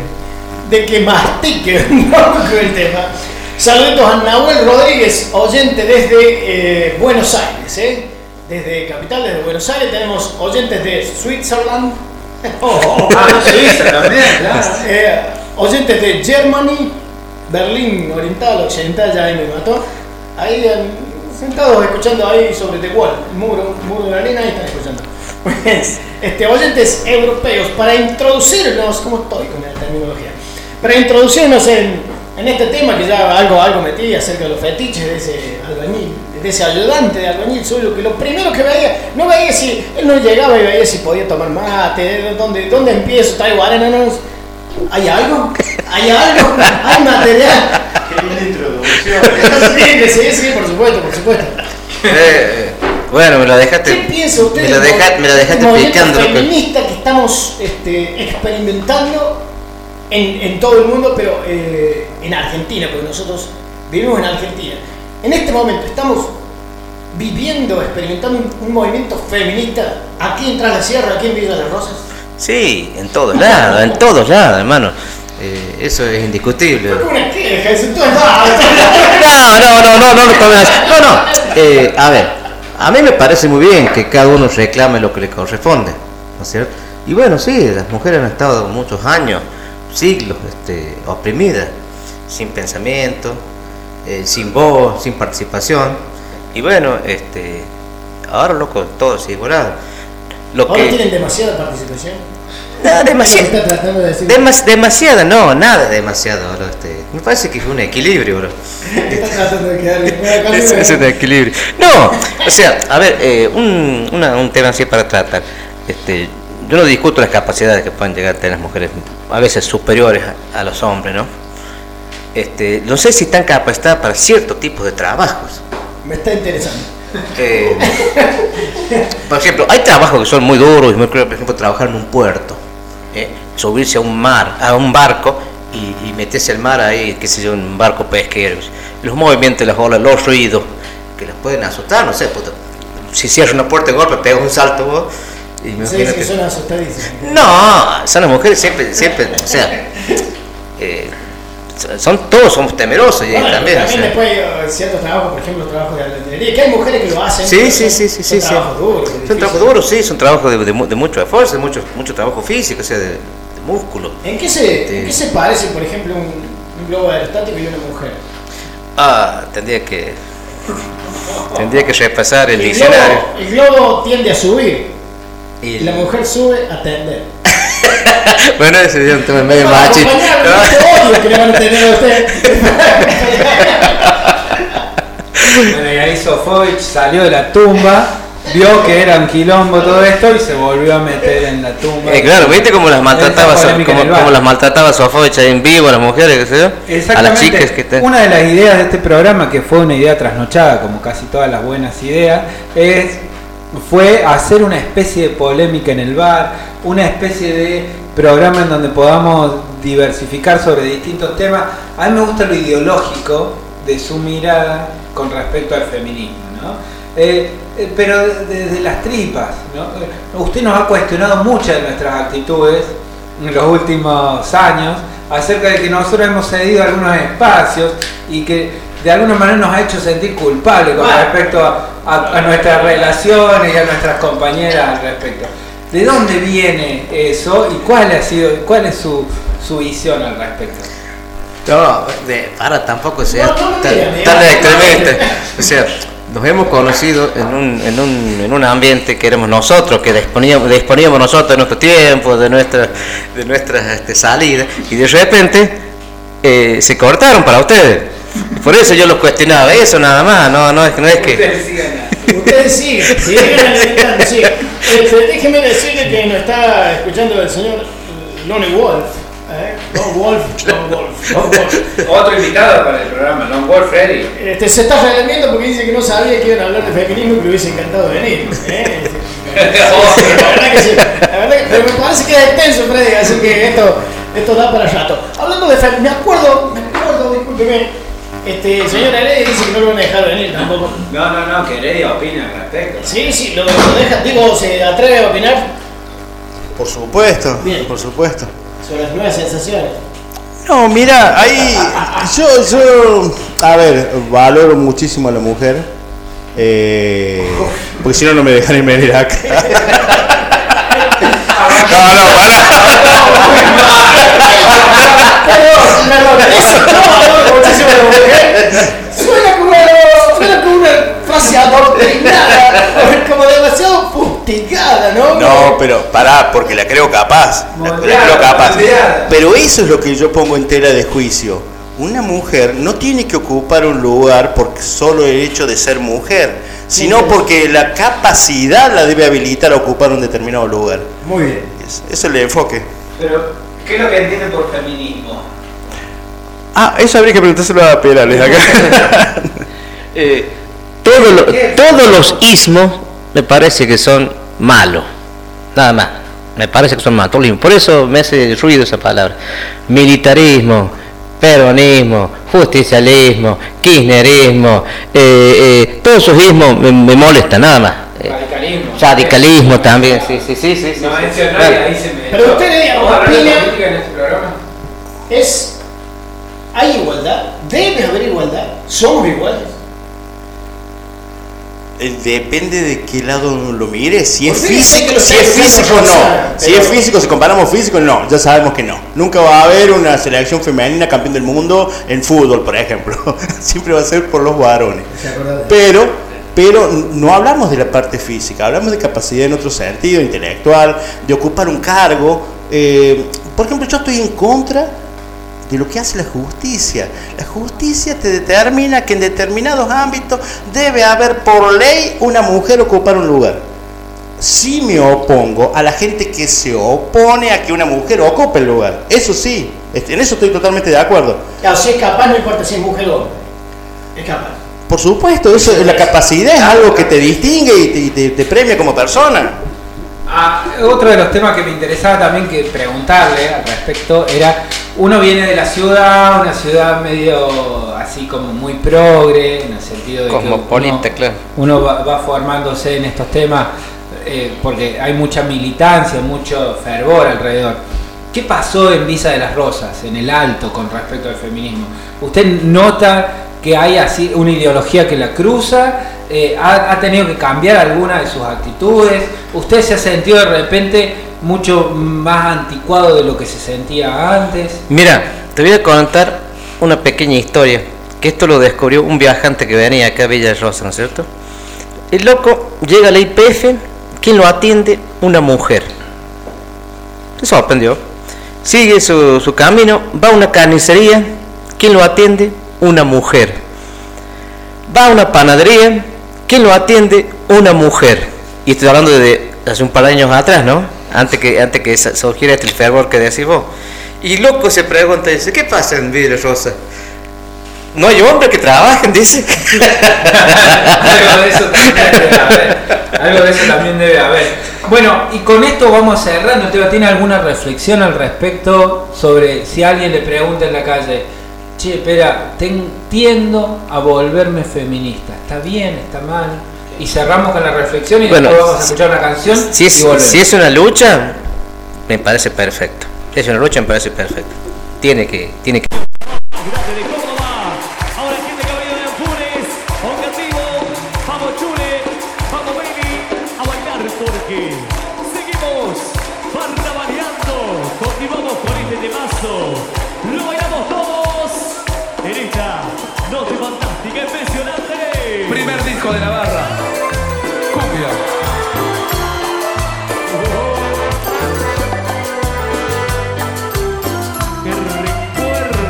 de que mastique un poco el tema. Saludos a Nahuel Rodríguez, oyente desde eh, Buenos Aires, ¿eh? Desde capital, desde Buenos Aires, tenemos oyentes de Switzerland. Oh, oh, oh. Ah, Suiza también, claro. Eh, oyentes de Germany, Berlín Oriental, Occidental, ya ahí me mató. Ahí eh, sentados escuchando ahí sobre The Wall, el muro, muro de Berlín, ahí están escuchando. Pues, este, oyentes europeos, para introducirnos, ¿cómo estoy con la terminología? Para introducirnos en, en este tema que ya algo, algo metí acerca de los fetiches de ese albañil, de ese ayudante de albañil suyo, que lo primero que veía, no veía si, él no llegaba y veía si podía tomar mate, dónde, dónde empiezo, traigo arena, no, ¿Hay algo? ¿Hay algo? ¿Hay material? Qué linda introducción. Sí, sí, sí, por supuesto, por supuesto. Eh, eh, Bueno, me lo dejaste. ¿Qué piensa usted Me lo, deja- me lo dejaste picando. feminista que estamos este, experimentando en, en todo el mundo, pero eh, en Argentina, porque nosotros vivimos en Argentina. En este momento estamos viviendo, experimentando un, un movimiento feminista aquí en Tras la Sierra, aquí en Villa de las Rosas. Sí, en todos lados, en todos lados, hermano. Eh, eso es indiscutible. Una queja. No, no, no, no, no lo tomen así. No, no. Eh, a ver, a mí me parece muy bien que cada uno reclame lo que le corresponde, ¿no es cierto? Y bueno, sí, las mujeres han estado muchos años, siglos, este, oprimidas, sin pensamiento, eh, sin voz, sin participación. Y bueno, este, ahora loco, todo es igualado. Lo Ahora que, tienen demasiada participación. Nada, tratando de. Demas- demasiada, no, nada demasiado, bro, este, me parece que es un equilibrio, bro. Está tratando de quedar. Es, es un equilibrio. No, o sea, a ver, eh, un, una- un tema así para tratar. Este, yo no discuto las capacidades que pueden llegar a tener las mujeres, a veces superiores a, a los hombres, ¿no? Este, no sé si están capacitadas para cierto tipo de trabajos. Me está interesando. Eh, por ejemplo, hay trabajos que son muy duros y por ejemplo, trabajar en un puerto, ¿eh? subirse a un mar, a un barco y, y meterse al mar ahí, qué sé yo, un barco pesquero. Los movimientos las olas, los ruidos, que las pueden asustar, no sé, puta. si cierras una puerta de golpe, pegas un salto vos, Sí, sí, que- son asustadísimos. No, son las mujeres siempre, siempre, o sea, eh, son todos somos temerosos y Bueno, también. también, o sea. después eh, ciertos trabajos, por ejemplo, trabajos de albañilería, que hay mujeres que lo hacen. Sí, sí, sí, sí, son sí, sí. trabajos duros. Son difíciles. trabajos duros, sí, son trabajos de, de de mucho esfuerzo, de mucho, mucho trabajo físico, o sea, de, de músculo. ¿En qué, se, Sí. ¿En qué se parece, por ejemplo, un, un globo aerostático y una mujer? Ah, tendría que. Tendría que repasar el El diccionario. globo, el globo tiende a subir Y la mujer sube a tender. Bueno, ese es un tema medio acompañar este odio que le van a tener a usted. Bueno, y ahí Sofovich salió de la tumba, vio que era un quilombo todo esto y se volvió a meter en la tumba. Eh, claro, ¿viste cómo las maltrataba, cómo las maltrataba Sofovich ahí en vivo a las mujeres, qué sé yo? A Exactamente. las chicas que están. Una de las ideas de este programa, que fue una idea trasnochada, como casi todas las buenas ideas, es, fue hacer una especie de polémica en el bar, una especie de programa en donde podamos diversificar sobre distintos temas. A mí me gusta lo ideológico de su mirada con respecto al feminismo, ¿no? Eh, eh, pero de- desde las tripas, ¿no? Eh, Usted nos ha cuestionado muchas de nuestras actitudes en los últimos años acerca de que nosotros hemos cedido algunos espacios y que de alguna manera nos ha hecho sentir culpables con respecto a, a- a nuestras relaciones y a nuestras compañeras al respecto. ¿De dónde viene eso y cuál ha sido, cuál es su, su visión al respecto? No, de, para tampoco sea No, no tan, diga, tan. O sea, nos hemos conocido en un, en un, en un ambiente que éramos nosotros, que disponíamos, disponíamos nosotros de nuestro tiempo, de nuestras de nuestras este, salidas, y de repente eh, se cortaron para ustedes. Por eso yo los cuestionaba, eso nada más, no, no, es, no es que... Ustedes sigan. Ustedes siguen, siguen alimentando, siguen. Este, déjeme decirle que nos está escuchando el señor Lone Wolf. ¿eh? Lone Wolf, Lone Wolf, Lone Wolf. Otro invitado para el programa, Long Wolf Freddy. Este, se está redimiendo porque dice que no sabía que iban a hablar de feminismo y que le hubiese encantado venir. ¿eh? La verdad que sí. La verdad que, pero me parece que es extenso, Freddy, así que esto, esto da para rato. Hablando de feminismo, me acuerdo, me acuerdo, discúlpeme, este, señor Heredia dice que no lo van a dejar venir tampoco. No, no, no, que Heredia opina al respecto. Sí, sí, lo, lo deja, digo, se atreve a opinar Por supuesto, Bien. por supuesto. sobre las nuevas sensaciones. No, mira, ahí yo, yo, a ver, valoro muchísimo a la mujer, eh, porque si no, no me dejan venir acá. Suena como, suena como una frase adoctrinada, como demasiado fustigada, ¿no? No, pero pará, porque la creo capaz. La, la creo capaz. moldeada. Pero eso es lo que yo pongo en tela de juicio. Una mujer no tiene que ocupar un lugar por solo el hecho de ser mujer, sino porque la capacidad la debe habilitar a ocupar un determinado lugar. Muy bien. Es- Eso es el enfoque. Pero, ¿qué es lo que entiende por feminismo? Ah, eso habría que preguntárselo a Perales acá. Eh, todo lo- todos los ismos me parece que son malos. Nada más. Me parece que son malos. Por eso me hace ruido esa palabra. Militarismo, peronismo, justicialismo, kirchnerismo, eh, eh, todos esos ismos me, me molestan, nada más. Eh, Radicalismo. radicalismo también, sí, sí, sí, sí. sí, No sí. Claro. ahí se me. Pero usted ¿Vamos a hablar de opina- política en este programa? Es. ¿Hay igualdad? ¿Debe haber igualdad? ¿Somos iguales? Eh, Depende de qué lado lo mire, si es físico, si es físico no. Si es físico, si comparamos físico, no, ya sabemos que no. Nunca va a haber una selección femenina campeón del mundo en fútbol, por ejemplo. Siempre va a ser por los varones. ¿Se acuerda de- Pero, pero no hablamos de la parte física, hablamos de capacidad en otro sentido, intelectual, de ocupar un cargo. Eh, por ejemplo, yo estoy en contra de lo que hace la justicia. La justicia te determina que en determinados ámbitos debe haber por ley una mujer ocupar un lugar. Sí me opongo a la gente que se opone a que una mujer ocupe el lugar. Eso sí, este, en eso estoy totalmente de acuerdo. Claro, si es capaz, no importa si es mujer o hombre. Es capaz. Por supuesto, eso, la capacidad es algo que te distingue y te, y te- te premia como persona. Ah, otro de los temas que me interesaba también que preguntarle al respecto era, uno viene de la ciudad, una ciudad medio así como muy progre, en el sentido de Cosmopolita, que uno, claro. uno va, va formándose en estos temas eh, porque hay mucha militancia, mucho fervor alrededor. ¿Qué pasó en Visa de las Rosas, en el alto, con respecto al feminismo? ¿Usted nota que hay así una ideología que la cruza? Eh, ha, tenido que cambiar alguna de sus actitudes? ¿Usted se ha sentido de repente mucho más anticuado de lo que se sentía antes? Mira, te voy a contar una pequeña historia, que esto lo descubrió un viajante que venía acá a Villa Rosa, ¿no es cierto? El loco llega a la IPF, ¿quién lo atiende? Una mujer. Se sorprendió. Sigue su, su camino, va a una carnicería, ¿quién lo atiende? Una mujer. Va a una panadería, ¿quién lo atiende? Una mujer. Y estoy hablando de hace un par de años atrás, ¿no? Antes que, antes que surgiera este fervor que decís vos. Y loco se pregunta, dice, ¿qué pasa en Vidrio Rosa? No hay hombres que trabajen, dice. Algo de eso también debe haber. Algo de eso también debe haber. Bueno, y con esto vamos cerrando. ¿Usted tiene alguna reflexión al respecto sobre si alguien le pregunta en la calle, che, espera, ten- tiendo a volverme feminista? ¿Está bien? ¿Está mal? Y cerramos con la reflexión y Bueno, después vamos a escuchar una canción Si es, y si es una lucha, me parece perfecto. Si es una lucha, me parece perfecto. Tiene que, tiene que. De la barra. Cumbia. Que recuerdo.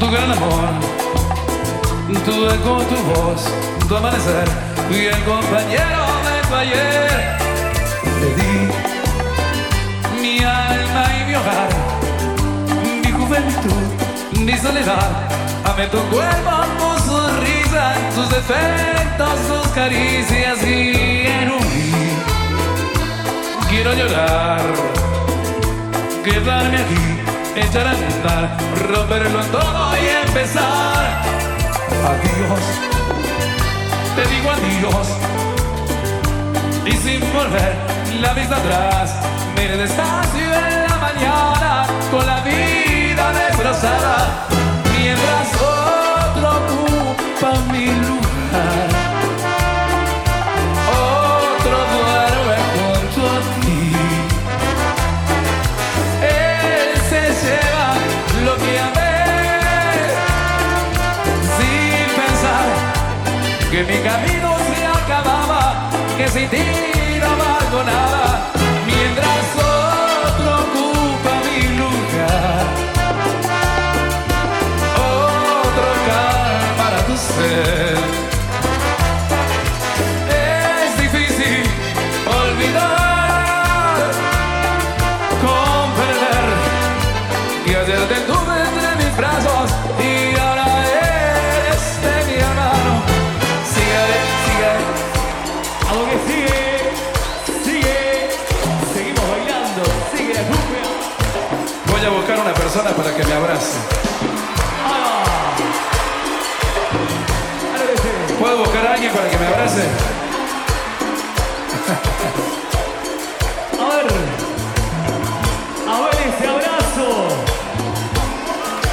Tu gran amor, tu eco, tu voz, tu amanecer el compañero ayer. Te di mi alma y mi hogar, mi juventud, mi soledad. Amé tu cuerpo, tu sonrisa, tus defectos, tus caricias y en un quiero llorar quedarme aquí, echar a andar, romperlo todo y empezar. Adiós, te digo adiós. Y sin volver la vista atrás, mire despacio en la mañana con la vida destrozada. Mientras otro ocupa mi lugar, que me abrace? A ver. A ver ese abrazo.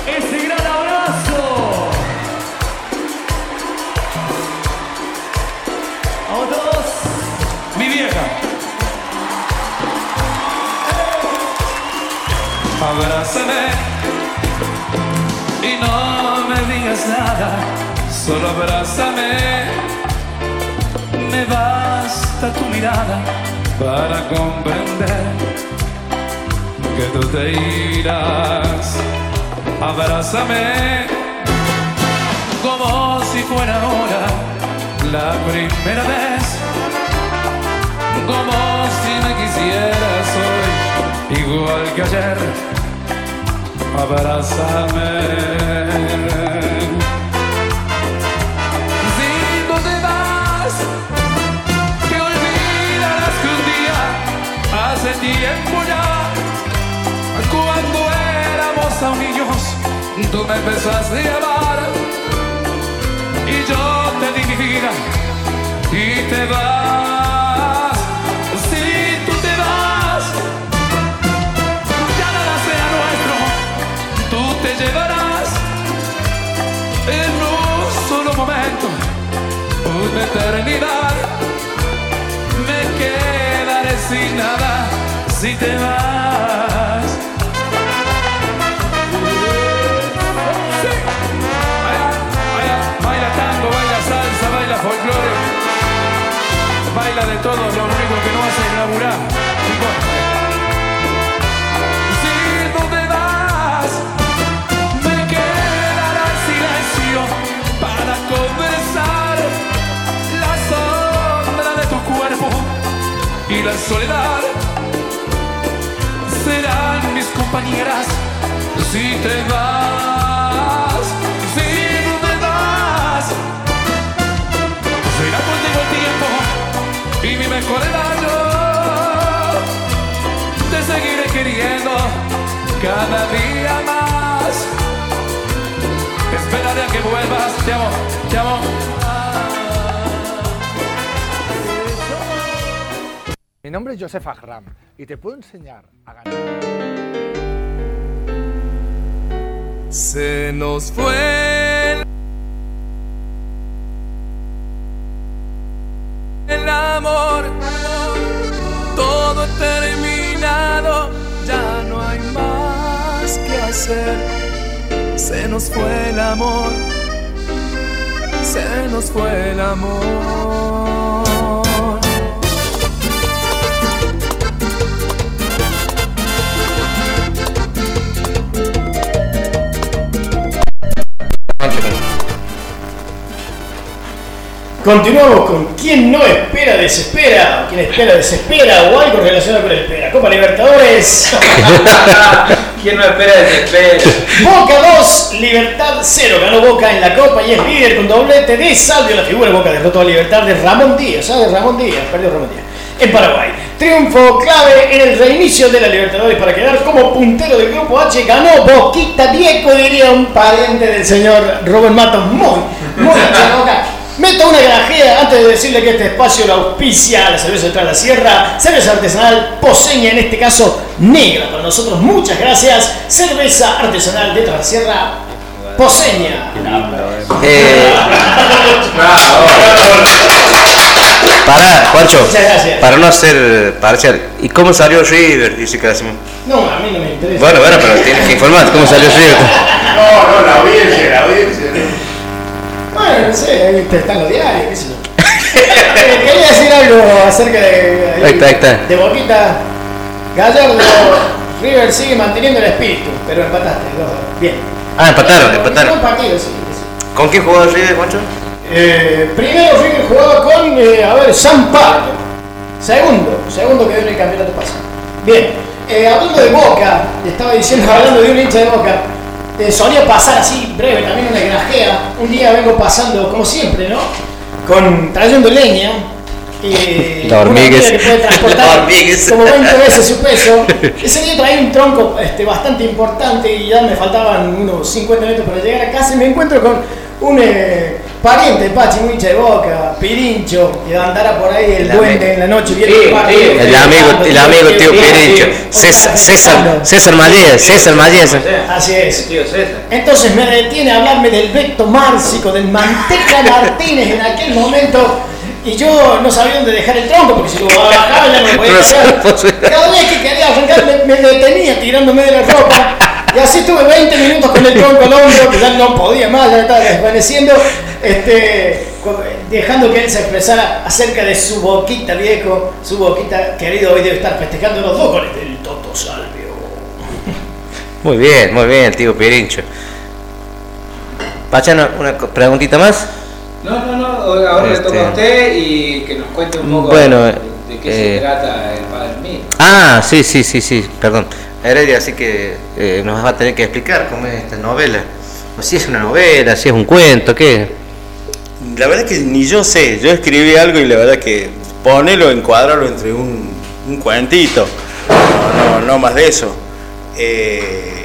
Ese gran abrazo. Vamos todos. Mi vieja. Abrázame y no me digas nada, solo abrázame. Basta tu mirada para comprender que tú te irás. Abrázame como si fuera ahora la primera vez como si me quisieras hoy, igual que ayer. Abrázame. Tiempo ya, cuando éramos aún niños, tú me empezaste a amar y yo te di mi vida y te vas. Si tú te vas, ya nada será nuestro. Tú te llevarás en un solo momento, una eternidad. Me quedaré sin nada si te vas. Baila, baila, tango, baila salsa, baila folclore. Baila de todo, lo único que no hace es laburar. Si tú te vas, me quedará el silencio para conversar. La sombra de tu cuerpo y la soledad serán mis compañeras si te vas. Si tú te vas, será contigo el tiempo y mi mejor yo te seguiré queriendo cada día más. Esperaré a que vuelvas, te amo, te amo. Mi nombre es Joseph Agram y te puedo enseñar a ganar. Se nos fue el amor, todo terminado, ya no hay más que hacer. Se nos fue el amor, se nos fue el amor. Continuamos con quien no espera desespera, quien espera desespera o algo relacionado con el espera. Copa Libertadores. ¿Quién no espera desespera? Boca 2, Libertad 0. Ganó Boca en la Copa y es líder con doblete de Salvio. La figura de Boca derrotó a Libertad de Ramón Díaz. ¿Sabes? Ramón Díaz, perdió Ramón Díaz. En Paraguay. Triunfo clave en el reinicio de la Libertadores para quedar como puntero del grupo H. Ganó Boquita Viejo, diría un pariente del señor Rubén Matos. Muy, muy Meto una granjera antes de decirle que este espacio lo auspicia la cerveza de la Sierra, cerveza artesanal poseña, en este caso negra para nosotros. Muchas gracias. Cerveza artesanal de Sierra poseña. Eh, para, Juancho, Muchas gracias. para no ser parcial, ¿y cómo salió River? Dice que hacemos. No, a mí no me interesa. Bueno, bueno, pero tienes que informar cómo salió River. No, no, la audiencia, la audiencia. Bueno, no sé, están los diarios, qué sé yo. Eh, Quería decir algo acerca de. Ahí está, ahí está. De Boquita. Gallardo, River sigue manteniendo el espíritu, pero empataste. dos. Bien. Ah, empataron, empataron. partido, sí, sí. ¿Con quién jugó River, Juancho? Eh, primero River jugaba con, eh, a ver, San Pablo. Segundo, segundo quedó en el campeonato pasado. Bien, eh, hablando de Boca, le estaba diciendo, hablando de un hincha de Boca, eh, solía pasar así, breve, también en la granjera. Un día vengo pasando, como siempre, ¿no? Con, trayendo leña eh, La hormiga que puede transportar como 20 veces su peso. Ese día traía un tronco este, bastante importante y ya me faltaban unos 50 metros para llegar a casa y me encuentro con un eh, pariente de Pachi, muy hincha de boca, Pirincho, que andará por ahí el El duende en la noche viendo Sí, el sí, El amigo, el amigo tío Pirincho. César, César. César Mayes, César Mayes. Así es. Tío César. Entonces me detiene a hablarme del Vecto Márcico, del Manteca Martínez en aquel momento. Y yo no sabía dónde dejar el tronco, porque si lo bajaba ya no lo podía. Cada vez que quería arrancar me, me detenía tirándome de la ropa. Y así estuve 20 minutos con el tronco al hombro, que ya no podía más, ya estaba desvaneciendo, este, dejando que él se expresara acerca de su boquita, viejo, su boquita querido, hoy debe estar festejando los dos goles del Toto Salvio. Muy bien, muy bien, el tío Pirincho. Pachano, una preguntita más. No, no, no, ahora le toca a Este- usted y que nos cuente un poco Bueno, de, de qué eh, se trata el Padre Mío. Ah, sí, sí, sí, sí, perdón. Heredia, así que eh, nos va a tener que explicar cómo es esta novela. O si es una novela, si es un cuento, ¿qué? La verdad que ni yo sé, yo escribí algo y la verdad que ponelo, encuadrarlo entre un, un cuentito, no, más de eso. Eh,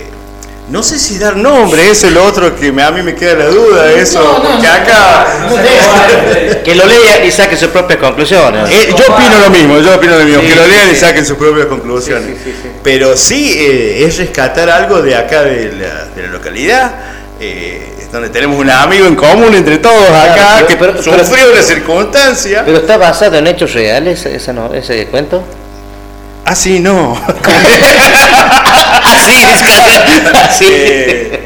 no sé si dar nombre, eso es lo otro que me- a mí me queda la duda, eso, No, no, porque no. acá... No sé, Que lo lea y saque sus propias conclusiones. Eh, yo opino lo mismo, yo opino lo mismo, Sí, que lo sí, lean y sí. saquen sus propias conclusiones. Sí, sí, sí, sí. Pero sí eh, es rescatar algo de acá de la, de la localidad, eh, donde tenemos un amigo en común entre todos acá Claro, que pero- pero- sufrió una circunstancia. ¿Pero está basado en hechos reales esa no- ese cuento? Ah, sí, no. Sí, sí. Eh,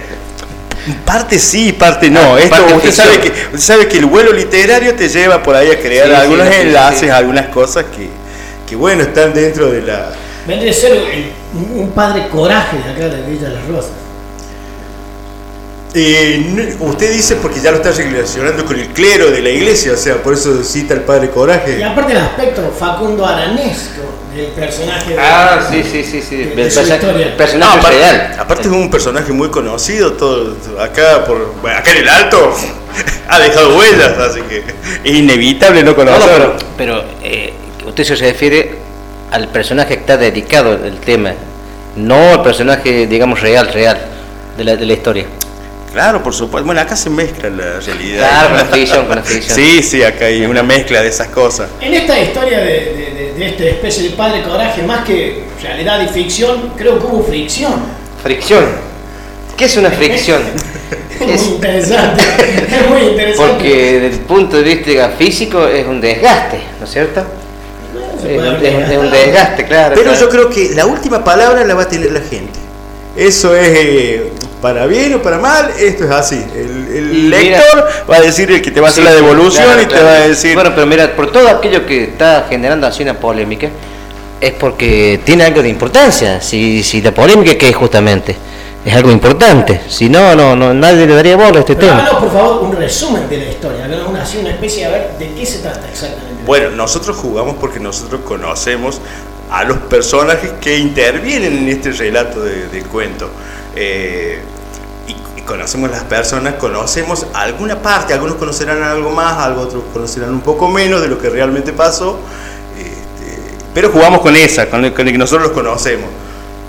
parte sí, parte no. Ah, Esto, parte usted, ficción. sabe que, usted sabe que el vuelo literario te lleva por ahí a crear Sí, algunos sí, enlaces, sí. algunas cosas que, que, bueno, están dentro de la... Vendría a ser un padre coraje de acá de Villa Las Rosas. Eh, no- usted dice porque ya lo está relacionando con el clero de la iglesia, o sea, por eso cita al padre Y Coraje. aparte el aspecto Facundo Aranesco del personaje de- Ah, sí, sí, sí, sí. De- El de su historia. el personaje aparte, real. aparte es un personaje muy conocido, todo acá por bueno, acá en el alto ha dejado huellas, así que es inevitable no No, no, conocerlo. pero, pero eh, usted se refiere al personaje que está dedicado el tema, no al personaje, digamos, real, real de la, de la historia. Claro, por supuesto. Bueno, acá se mezcla la realidad. Claro, con la ficción, con la ficción. Sí, sí, acá hay una mezcla de esas cosas. En esta historia de, de, de- de esta especie de padre coraje, más que realidad y ficción, creo que hubo fricción. Fricción. ¿Qué es una fricción? Es muy interesante. es muy interesante. Porque desde el punto de vista físico es un desgaste, ¿no es cierto? Es un, es es desgaste, claro. Pero claro. yo creo que la última palabra la va a tener la gente. Eso es eh, para bien o para mal, esto es así. El, el Y mira- lector va a decir el que te va a hacer Sí, la devolución claro, y te claro. va a decir. Bueno, pero mira, por todo aquello que está generando así una polémica, es porque tiene algo de importancia. Si, si la polémica que es justamente es algo importante. Si no, no, no nadie le daría bola a este Pero tema. háganos, por favor, un resumen de la historia. Háganos una, así, una especie, a ver, de qué se trata exactamente. Bueno, nosotros jugamos porque nosotros conocemos a los personajes que intervienen en este relato de- del cuento. Eh, y, y conocemos las personas, conocemos alguna parte, algunos conocerán algo más, algo otros conocerán un poco menos de lo que realmente pasó. este, pero jugamos con esa, con el, que nosotros los conocemos.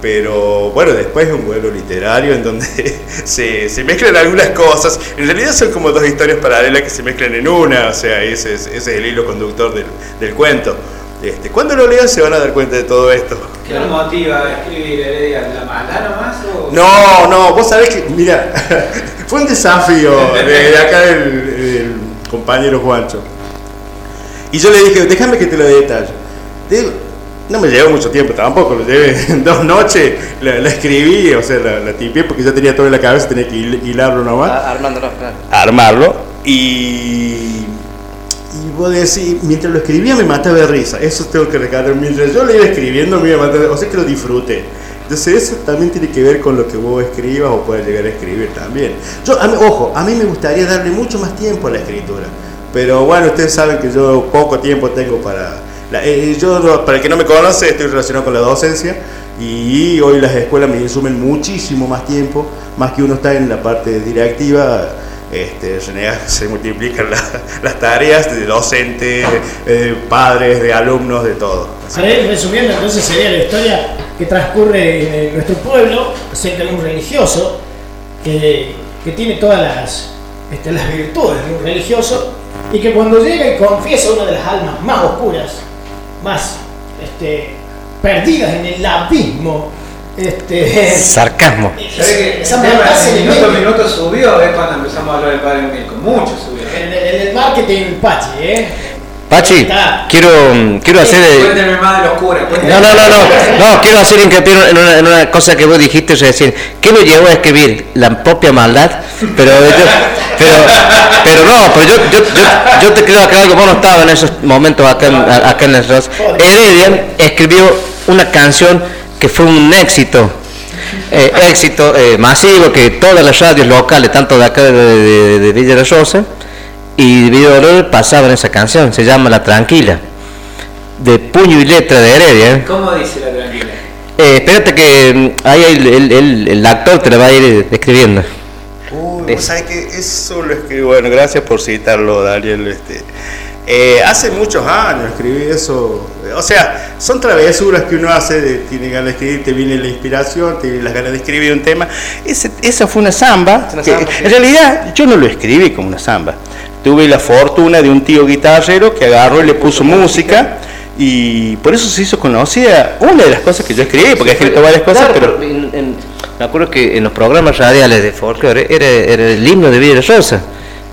Pero bueno, después es un vuelo literario en donde se, se mezclan algunas cosas. En realidad son como dos historias paralelas que se mezclan en una, o sea, ese es, ese es el hilo conductor del, del cuento. Este, cuando lo lean se van a dar cuenta de todo esto. ¿Qué nos motiva a escribir Heredia? ¿La maldad nomás o...? No, no, vos sabés que, mira, fue un desafío de, de acá del, del compañero Juancho. Y yo le dije, déjame que te lo detalle. Te digo, no me llevó mucho tiempo tampoco, lo llevé en dos noches, la, la escribí, o sea, la, la tipié porque ya tenía todo en la cabeza, tenía que hil- hilarlo nomás Ah, Armándolo, claro. armarlo y vos decís, mientras lo escribía me mataba de risa, eso tengo que recalcar, mientras yo lo iba escribiendo me iba a matar, de- o sea que lo disfruté. Entonces eso también tiene que ver con lo que vos escribas o puedas llegar a escribir también. Yo, a mí- ojo, a mí me gustaría darle mucho más tiempo a la escritura, pero bueno, ustedes saben que yo poco tiempo tengo para... la- eh, yo, no- para el que no me conoce, estoy relacionado con la docencia y hoy las escuelas me insumen muchísimo más tiempo, más que uno está en la parte directiva este, se multiplican la- las tareas de docentes, de padres, de alumnos, de todo. Para ir resumiendo, entonces sería la historia que transcurre en nuestro pueblo acerca de un religioso que, tiene todas las, este, las virtudes de un religioso y que cuando llega y confiesa una de las almas más oscuras, más este, perdidas en el abismo, este, Sarcasmo. ¿Sabés que esa el en le minuto a minuto subió es cuando empezamos a hablar del padre Mirko? Mucho subió. en, el- en el marketing Pachi, ¿eh? Pachi, quiero, quiero hacer... eh, más de los curas. No, no, no, no, no, quiero hacer hincapié en una, en una cosa que vos dijiste recién. ¿Qué me llevó a escribir? La propia maldad, pero yo, pero, pero no, pero yo, yo, yo, yo te aclarar que vos no estabas en esos momentos acá en, acá en el Ros. Heredia escribió una canción que fue un éxito, eh, éxito eh, masivo, que todas las radios locales, tanto de acá de, de- de Villa de Rosa y de Villa Dolores, pasaban esa canción, se llama La Tranquila de puño y letra de Heredia. ¿eh? ¿Cómo dice la tranquila? Eh, espérate que mm, ahí el, el- el- el actor te la va a ir escribiendo. Uy, vos sabés que eso lo escribí, bueno, gracias por citarlo, Daniel. Este, eh, hace muchos años escribí eso. O sea, son travesuras que uno hace, de- tiene ganas de escribir, te viene la inspiración, te viene las ganas de escribir un tema. Ese- esa fue una samba. Una que, samba. En realidad, yo no lo escribí como una samba. Tuve la fortuna de un tío guitarrero que agarró y le puso música. Y por eso se hizo conocida una de las cosas que yo escribí, porque he escrito varias cosas, Claro, pero en- en- me acuerdo que en los programas radiales de folclore era, era el himno de de Rosa.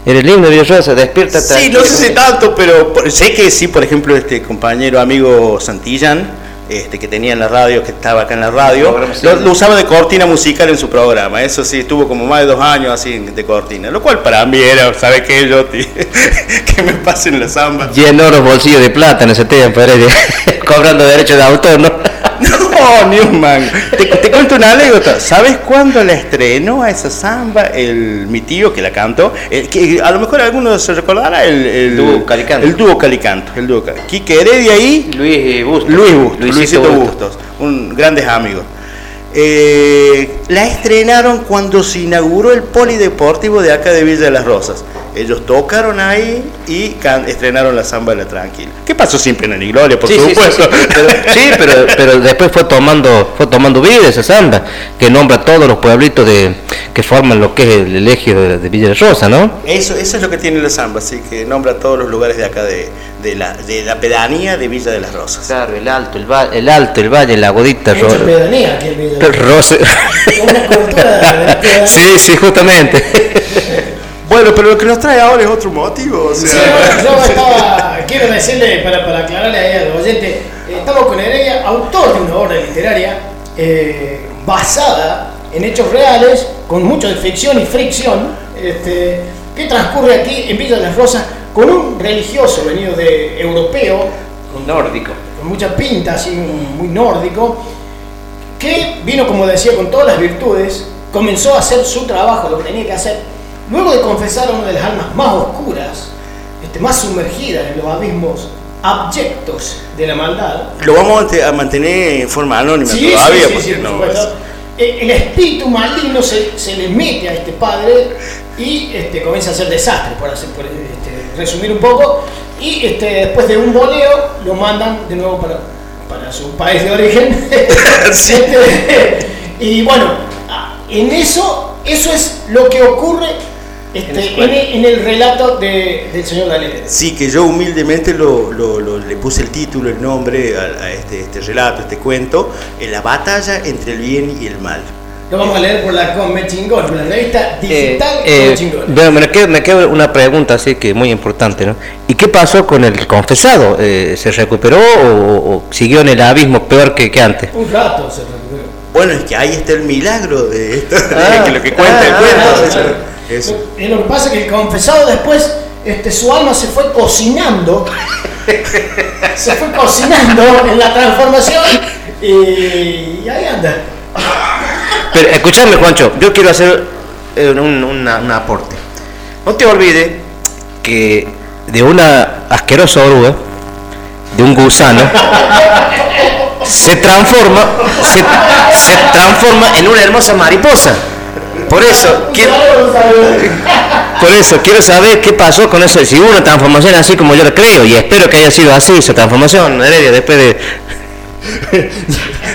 Era el himno de Villa de Rosa, despierta Sí, no sé si tanto, pero por- sé que sí, por ejemplo, este compañero amigo Santillán, este, que tenía en la radio, que estaba acá en la radio, lo, lo usaba de cortina musical en su programa. Eso sí, estuvo como más de dos años así de cortina, lo cual para mí era, ¿sabe qué? Yo, tío? que me pasen la samba. Llenó los bolsillos de plata en ese tiempo, cobrando derechos de autor, ¿no? Un mango. Te, te cuento una anécdota. ¿Sabes cuándo la estrenó a esa samba el, mi tío que la cantó? El que a lo mejor alguno se recordará el, el Dúo Calicanto. El dúo Calicanto. El dúo Calicanto. Quique Heredia ahí Luis Bustos. Luis Bustos, Luisito Luisito, Bustos. Bustos, un grandes amigos. Eh, la estrenaron cuando se inauguró el polideportivo de acá de Villa de las Rosas. Ellos tocaron ahí y estrenaron la samba de la tranquila. ¿Qué pasó sin pena ni gloria, por Sí, sí, sí, supuesto? sí, pero, sí, pero, pero después fue tomando, fue tomando vida esa samba, que nombra a todos los pueblitos de, que forman lo que es el elegio de, de Villa de Rosa, ¿no? Eso, eso es lo que tiene la samba, así que nombra todos los lugares de acá de, de la, de la pedanía de Villa de las Rosas. Claro, el alto, el, va- el alto, el valle, la godita, ro- pedanía aquí en Villa de Rosa. Una cultura de la pedanía. Sí, sí, justamente. Bueno, pero lo que nos trae ahora es otro motivo. O sea, Sí, bueno, yo estaba, quiero decirle, para, para aclararle ahí al oyente, eh, estamos con Heredia, autor de una obra literaria eh, basada en hechos reales, con mucho de ficción y fricción, este, que transcurre aquí en Villa de las Rosas con un religioso venido de europeo, Nórdico. con mucha pinta, así muy nórdico, que vino, como decía, con todas las virtudes, comenzó a hacer su trabajo, lo que tenía que hacer, luego de confesar a una de las almas más oscuras, este, más sumergidas en los abismos abyectos de la maldad. lo vamos a mante- a mantener en forma anónima Sí, todavía, sí, sí, porque no. Eh, El espíritu maligno se, se le mete a este padre y este, comienza a hacer desastre, por, hacer, por este, resumir un poco. Y este, después de un boleo lo mandan de nuevo para, para su país de origen. Sí. Y bueno, en eso, eso es lo que ocurre este, En el, en el relato de- del señor Daniel. Sí, que yo humildemente lo, lo- lo- le puse el título, el nombre a, a este, este relato, este cuento, en la batalla entre el bien y el mal. Lo vamos a leer por la Come Chingón, por la revista Eh, digital eh, Come Chingón. bueno, me queda, me queda una pregunta así que muy importante, ¿no? ¿Y qué pasó con el confesado? Eh, ¿Se recuperó o, o siguió en el abismo peor que, que antes? Un rato se recuperó. Bueno, es que ahí está el milagro de esto, Ah, que lo que cuenta el ah, cuento. ah, eso, ah. Lo, eh, lo que pasa es que el confesado después, este, su alma se fue cocinando, se fue cocinando en la transformación y, y ahí anda. Pero escúchame, Juancho, yo quiero hacer eh, un, un aporte. No te olvides que de una asquerosa oruga, de un gusano, se transforma, se, se transforma en una hermosa mariposa. Por eso, quiero, por eso quiero saber qué pasó con eso, si una transformación así como yo lo creo, y espero que haya sido así esa transformación, Heredia, después de...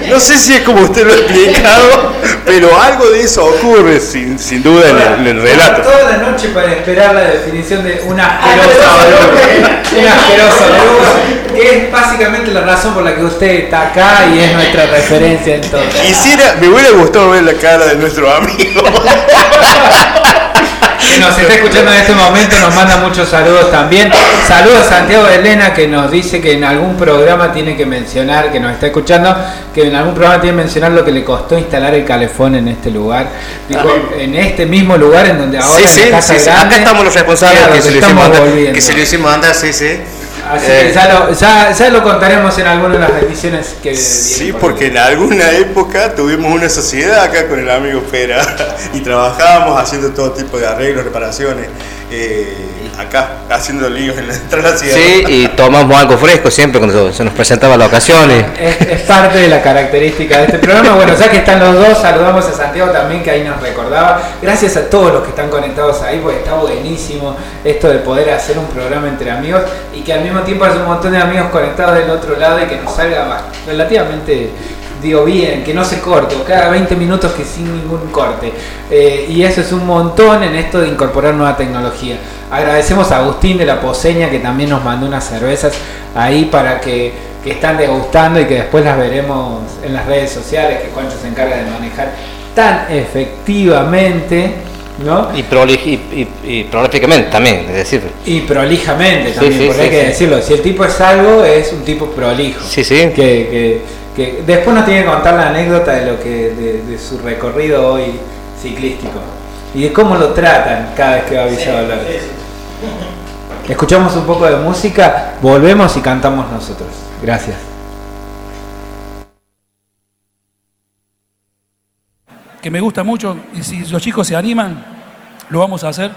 No sé si es como usted lo ha explicado, pero algo de eso ocurre sin, sin duda en el, en el relato. Toda la noche para esperar la definición de un asqueroso oruga. Un asqueroso oruga, que es básicamente la razón por la que usted está acá y es nuestra referencia entonces. Quisiera, me hubiera gustado ver la cara de nuestro amigo. que nos está escuchando en este momento, nos manda muchos saludos también. Saludos a Santiago Elena que nos dice que en algún programa tiene que mencionar, que nos está escuchando, que en algún programa tiene que mencionar lo que le costó instalar el calefón en este lugar. Dijo, en este mismo lugar en donde ahora Sí, en sí, Casa sí, sí, Grande, acá estamos los responsables claro, que, se lo estamos hicimos andar, volviendo. que se lo hicimos andar, sí, sí. Así Eh, que ya lo, ya, ya lo contaremos en alguna de las ediciones que Sí, por porque en alguna época tuvimos una sociedad acá con el amigo Pera y trabajábamos haciendo todo tipo de arreglos, reparaciones, eh, acá haciendo líos en la entrada la ciudad. Sí, y tomamos algo fresco siempre cuando se nos presentaba la ocasión. y- Es, es parte de la característica de este programa. Bueno, ya que están los dos, saludamos a Santiago también, que ahí nos recordaba. Gracias a todos los que están conectados ahí, porque está buenísimo esto de poder hacer un programa entre amigos y que al mismo tiempo haya un montón de amigos conectados del otro lado y que nos salga bah, relativamente, digo bien, que no se corte, o cada 20 minutos que sin ningún corte. Eh, y eso es un montón en esto de incorporar nueva tecnología. Agradecemos a Agustín de la Poseña que también nos mandó unas cervezas ahí para que, que están degustando y que después las veremos en las redes sociales que Juancho se encarga de manejar tan efectivamente, ¿no? Y, prolij- y, y- y prolíficamente también, es decir. Y prolijamente también, sí, porque sí, hay que decirlo. Si el tipo es algo, es un tipo prolijo. Sí, sí. Que, que- que después nos tiene que contar la anécdota de lo que de, de su recorrido hoy ciclístico y de cómo lo tratan cada vez que va a Villa Dolores. Escuchamos un poco de música, volvemos y cantamos nosotros. Gracias. que me gusta mucho y si los chicos se animan, lo vamos a hacer.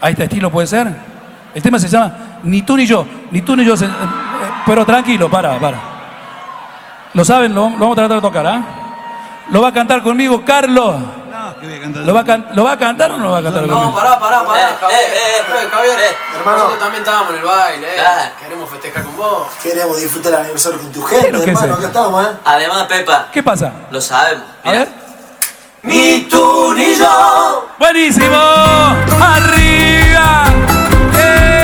A este estilo puede ser. El tema se llama Ni tú ni yo, ni tú ni yo. se- eh, eh, pero tranquilo, para, para. ¿Lo saben? Lo, lo vamos a tratar de tocar, ¿ah? Lo va a cantar conmigo Carlos. ¿Lo va, a can- ¿Lo va a cantar o no lo va a cantar conmigo? No, pará, pará, pará. Javier, eh, Javier, nosotros también estábamos en el baile, eh. Queremos festejar con vos. Queremos disfrutar el aniversario con tu ¿Qué es gente, que es hermano. Acá estamos, ¿eh? Además, Pepa, ¿Qué pasa? lo sabemos. A ver. Ni tú ni yo. Buenísimo. Arriba. ¡Eh!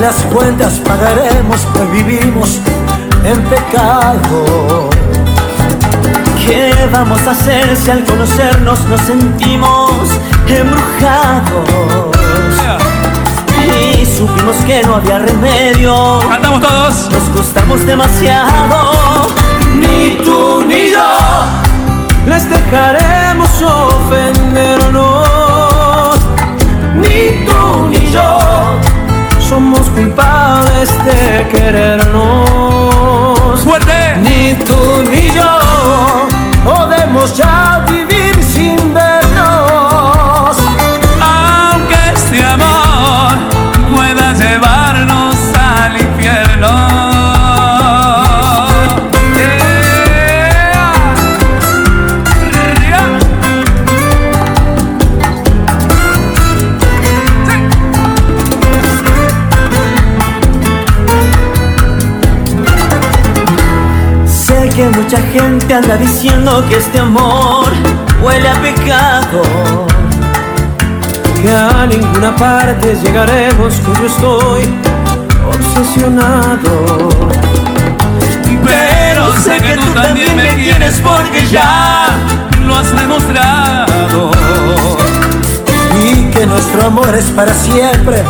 Las cuentas pagaremos, pues vivimos en pecado. ¿Qué vamos a hacer si al conocernos nos sentimos embrujados? Y supimos que no había remedio. Cantamos todos. Nos gustamos demasiado. Ni tú ni yo les dejaremos ofendernos. Ni tú ni yo somos culpables de querernos. Fuerte. Ni tú ni yo podemos ya mucha gente anda diciendo que este amor huele a pecado. Que a ninguna parte llegaremos, que yo estoy obsesionado. Pero sé que tú también me quieres porque ya lo has demostrado. Y que nuestro amor es para siempre.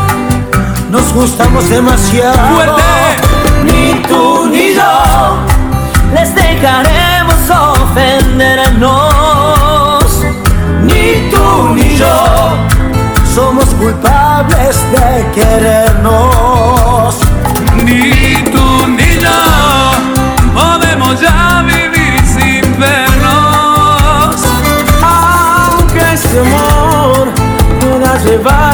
Nos gustamos demasiado. Fuerte. Ni tú ni yo les dejaremos ofendernos. Ni tú ni yo somos culpables de querernos. Ni tú ni yo podemos ya vivir sin vernos. Aunque este amor pueda llevarnos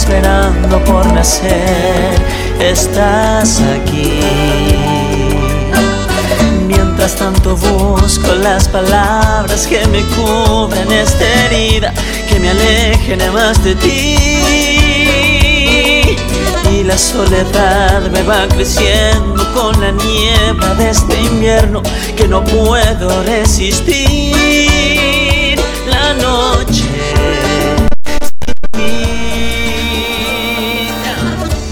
esperando por nacer. Estás aquí. Mientras tanto busco las palabras que me cubran esta herida, que me alejen más de ti. Y la soledad me va creciendo con la niebla de este invierno que no puedo resistir.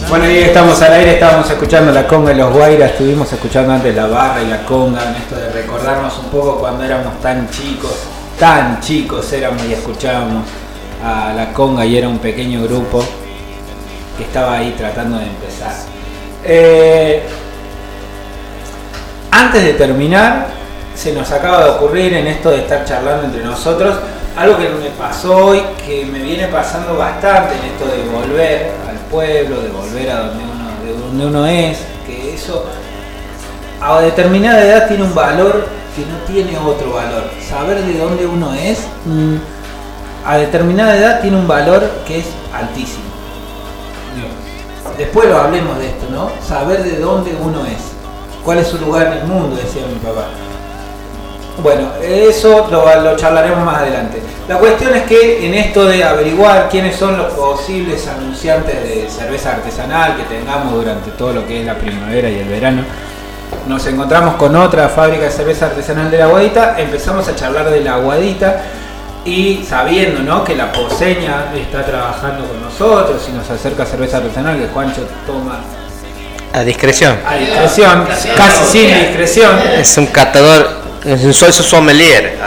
Bueno, y estamos al aire, estábamos escuchando la conga y los guairas, estuvimos escuchando antes la barra y la conga, en esto de recordarnos un poco cuando éramos tan chicos, tan chicos éramos y escuchábamos a la conga y era un pequeño grupo que estaba ahí tratando de empezar. Eh, antes de terminar, se nos acaba de ocurrir en esto de estar charlando entre nosotros algo que me pasó hoy, que me viene pasando bastante en esto de volver pueblo, de volver a donde uno, de donde uno es, que eso a determinada edad tiene un valor que no tiene otro valor. Saber de dónde uno es, mm, a determinada edad tiene un valor que es altísimo. Después lo hablemos de esto, ¿no? Saber de dónde uno es. ¿Cuál es su lugar en el mundo? Decía mi papá. Bueno, eso lo, lo charlaremos más adelante. La cuestión es que en esto de averiguar quiénes son los posibles anunciantes de cerveza artesanal que tengamos durante todo lo que es la primavera y el verano, nos encontramos con otra fábrica de cerveza artesanal de la Aguadita, empezamos a charlar de la Aguadita y sabiendo ¿no? que la poseña está trabajando con nosotros y nos acerca cerveza artesanal que Juancho toma A discreción. a discreción, casi sin discreción. Es un catador, soy su sommelier.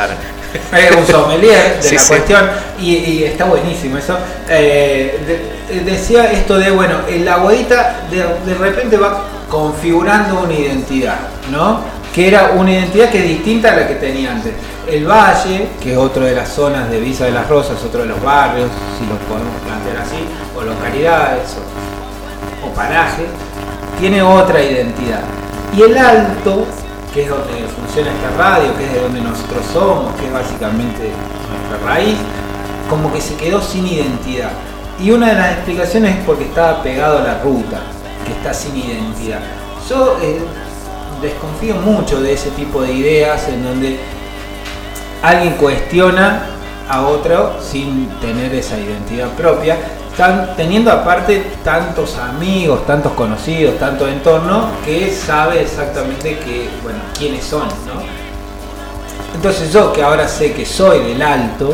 Es un sommelier de Sí, la sí. cuestión y, y está buenísimo eso. Eh, de- eh, decía esto de, bueno, el aguadita de, de repente va configurando una identidad, ¿no? Que era una identidad que es distinta a la que tenía antes. El Valle, que es otro de las zonas de Visa de las Rosas, otro de los barrios, si lo podemos plantear así, o localidades, o, o parajes, tiene otra identidad. Y el Alto, que es donde funciona esta radio, que es de donde nosotros somos, que es básicamente nuestra raíz, como que se quedó sin identidad. Y una de las explicaciones es porque estaba pegado a la ruta, que está sin identidad. yo eh, desconfío mucho de ese tipo de ideas en donde alguien cuestiona a otro sin tener esa identidad propia, están teniendo aparte tantos amigos, tantos conocidos, tanto entorno, que sabe exactamente que, bueno, quiénes son, ¿no? Entonces yo que ahora sé que soy del alto,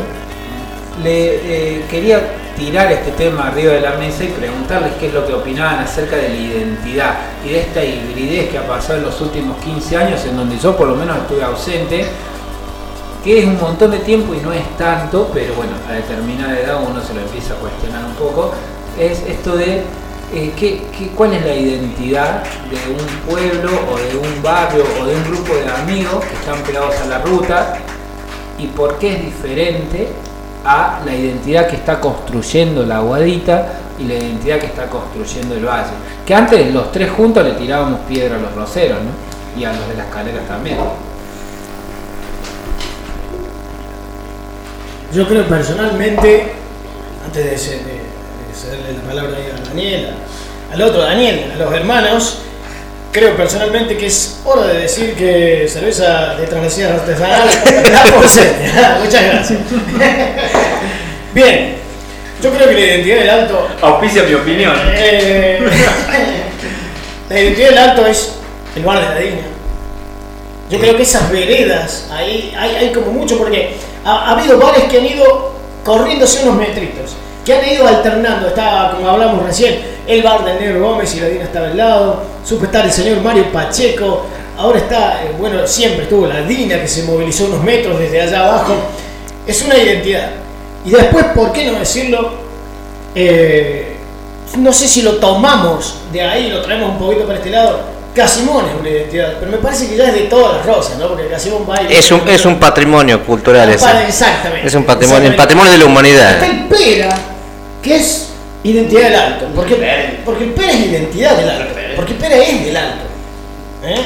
le eh, quería tirar este tema arriba de la mesa y preguntarles qué es lo que opinaban acerca de la identidad y de esta hibridez que ha pasado en los últimos 15 años, en donde yo por lo menos estuve ausente, que es un montón de tiempo y no es tanto, pero bueno, a determinada edad uno se lo empieza a cuestionar un poco, es esto de eh, ¿qué, cuál es la identidad de un pueblo o de un barrio o de un grupo de amigos que están pegados a la ruta y por qué es diferente a la identidad que está construyendo la Aguadita y la identidad que está construyendo el Valle. Que antes los tres juntos le tirábamos piedra a los roceros, ¿no? Y a los de las escaleras también. Yo creo personalmente, antes de, de, de cederle la palabra a Daniel, al otro Daniel, a los hermanos, creo personalmente que es hora de decir que cerveza de transmisión artesanal la posee. Muchas gracias. Bien, yo creo que la identidad del alto. Auspicia mi opinión. Eh, la identidad del alto es el bar de la Digna. Yo creo que esas veredas, ahí hay, hay como mucho, porque ha, ha, habido bares que han ido corriéndose unos metritos, que han ido alternando, estaba como hablamos recién, el bar del Negro Gómez y la Dina estaba al lado, supe estar el señor Mario Pacheco, ahora está, eh, bueno, siempre estuvo la Dina que se movilizó unos metros desde allá abajo, es una identidad. Y después, ¿por qué no decirlo? Eh, no sé si lo tomamos de ahí, lo traemos un poquito para este lado, Casimón es una identidad, pero me parece que ya es de todas las rosas, ¿no? Porque Casimón va y Es un, es un patrimonio cultural ese. Exactamente. Es un patrimonio, el patrimonio de la humanidad. Está el Pera, que es identidad del alto. Porque, porque el Pera es identidad del alto. Porque Pera es del alto. ¿eh?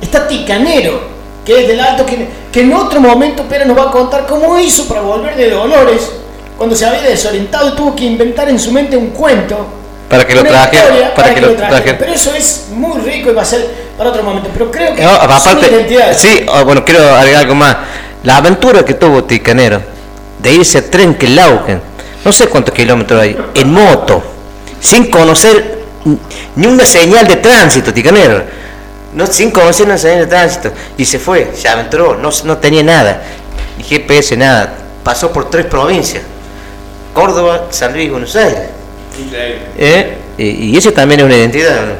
Está Ticanero, que es del alto, que, que en otro momento Pera nos va a contar cómo hizo para volver de Dolores, cuando se había desorientado y tuvo que inventar en su mente un cuento para que lo traje, para, para, que, que lo traje. Pero eso es muy rico y va a ser para otro momento. Pero creo que No, aparte, sí, bueno, quiero agregar algo más. La aventura que tuvo Ticanero de irse a Trenquelauquen, no sé cuántos kilómetros hay, en moto, sin conocer ni una señal de tránsito, Ticanero. No, sin conocer una señal de tránsito. Y se fue, se aventuró, no, no tenía nada. Ni GPS, nada. Pasó por tres provincias. Córdoba, San Luis y Buenos Aires. ¿Eh? Y, y ese también es una identidad.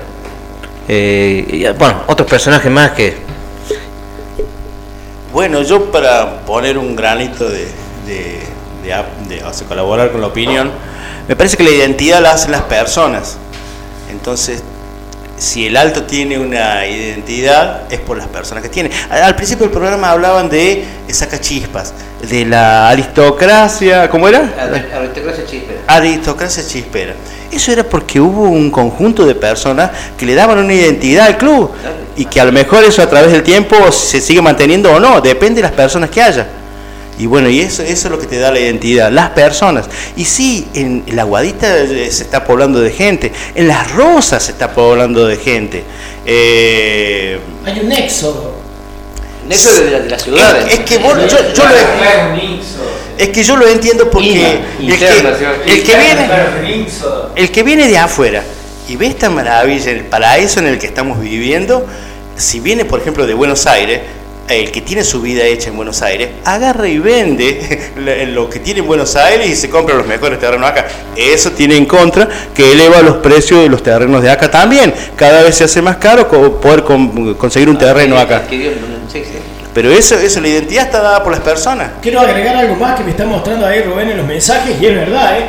Eh, bueno, otros personajes más que... Bueno, yo para poner un granito de, de, de, de colaborar con la opinión, me parece que la identidad la hacen las personas. Entonces, si el alto tiene una identidad, es por las personas que tiene. Al, principio del programa hablaban de sacachispas, de la aristocracia, ¿cómo era? Aristocracia chispera. Aristocracia chispera. Eso era porque hubo un conjunto de personas que le daban una identidad al club y que a lo mejor eso a través del tiempo se sigue manteniendo o no, depende de las personas que haya. Y bueno, y eso, eso es lo que te da la identidad, las personas. Y sí, en la Guadita se está poblando de gente, en las Rosas se está poblando de gente. Eh, Hay un éxodo. De, la, de las ciudades. es, es que vos- yo, yo lo, es que yo lo entiendo porque el que, el que viene, el que viene de afuera y ve esta maravilla, el paraíso en el que estamos viviendo, si viene por ejemplo de Buenos Aires, el que tiene su vida hecha en Buenos Aires, agarra y vende lo que tiene en Buenos Aires y se compra los mejores terrenos acá. Eso tiene en contra que eleva los precios de los terrenos de acá también. Cada vez se hace más caro poder con- conseguir un terreno acá. Pero eso, eso, la identidad está dada por las personas. Quiero agregar algo más que me está mostrando ahí Rubén en los mensajes y es verdad, ¿eh?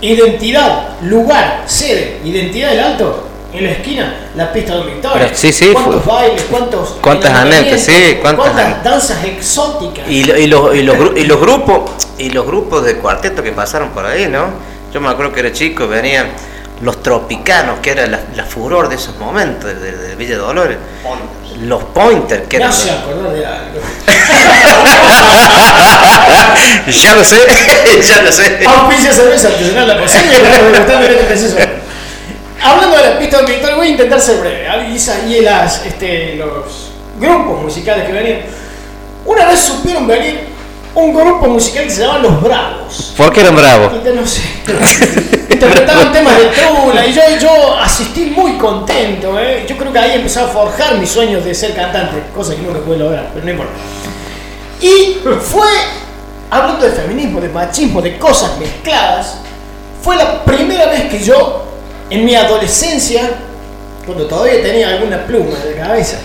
Identidad, lugar, sede, identidad del alto, en la esquina, la pista de Victoria. Pero sí, sí, ¿Cuántos fue- bailes, cuántos. cuántas anécdotas, sí, cuántas cuántas danzas exóticas. Y, lo- y los, y, los, y los grupos y los grupos de cuarteto que pasaron por ahí, ¿no? Yo me acuerdo que era chico, venían los tropicanos, que era la, la furor de esos momentos de, de- de Villa Dolores. Los pointers, que Me eran. acordar de algo. ya lo sé, ya lo sé. Auspicia cerveza artesanal la pero me está en este preciso. Voy a intentar ser breve. ¿ah? Y, las, este, los grupos musicales que venían. Una vez supieron venir un grupo musical que se llama Los Bravos. ¿Por qué eran bravos? No sé. Interpretaban temas de trula y yo, yo asistí muy contento. ¿eh? Yo creo que ahí empezó a forjar mis sueños de ser cantante, cosa que nunca pude lograr, pero no importa. Y fue, hablando de feminismo, de machismo, de cosas mezcladas, fue la primera vez que yo, en mi adolescencia, cuando todavía tenía alguna pluma en la cabeza,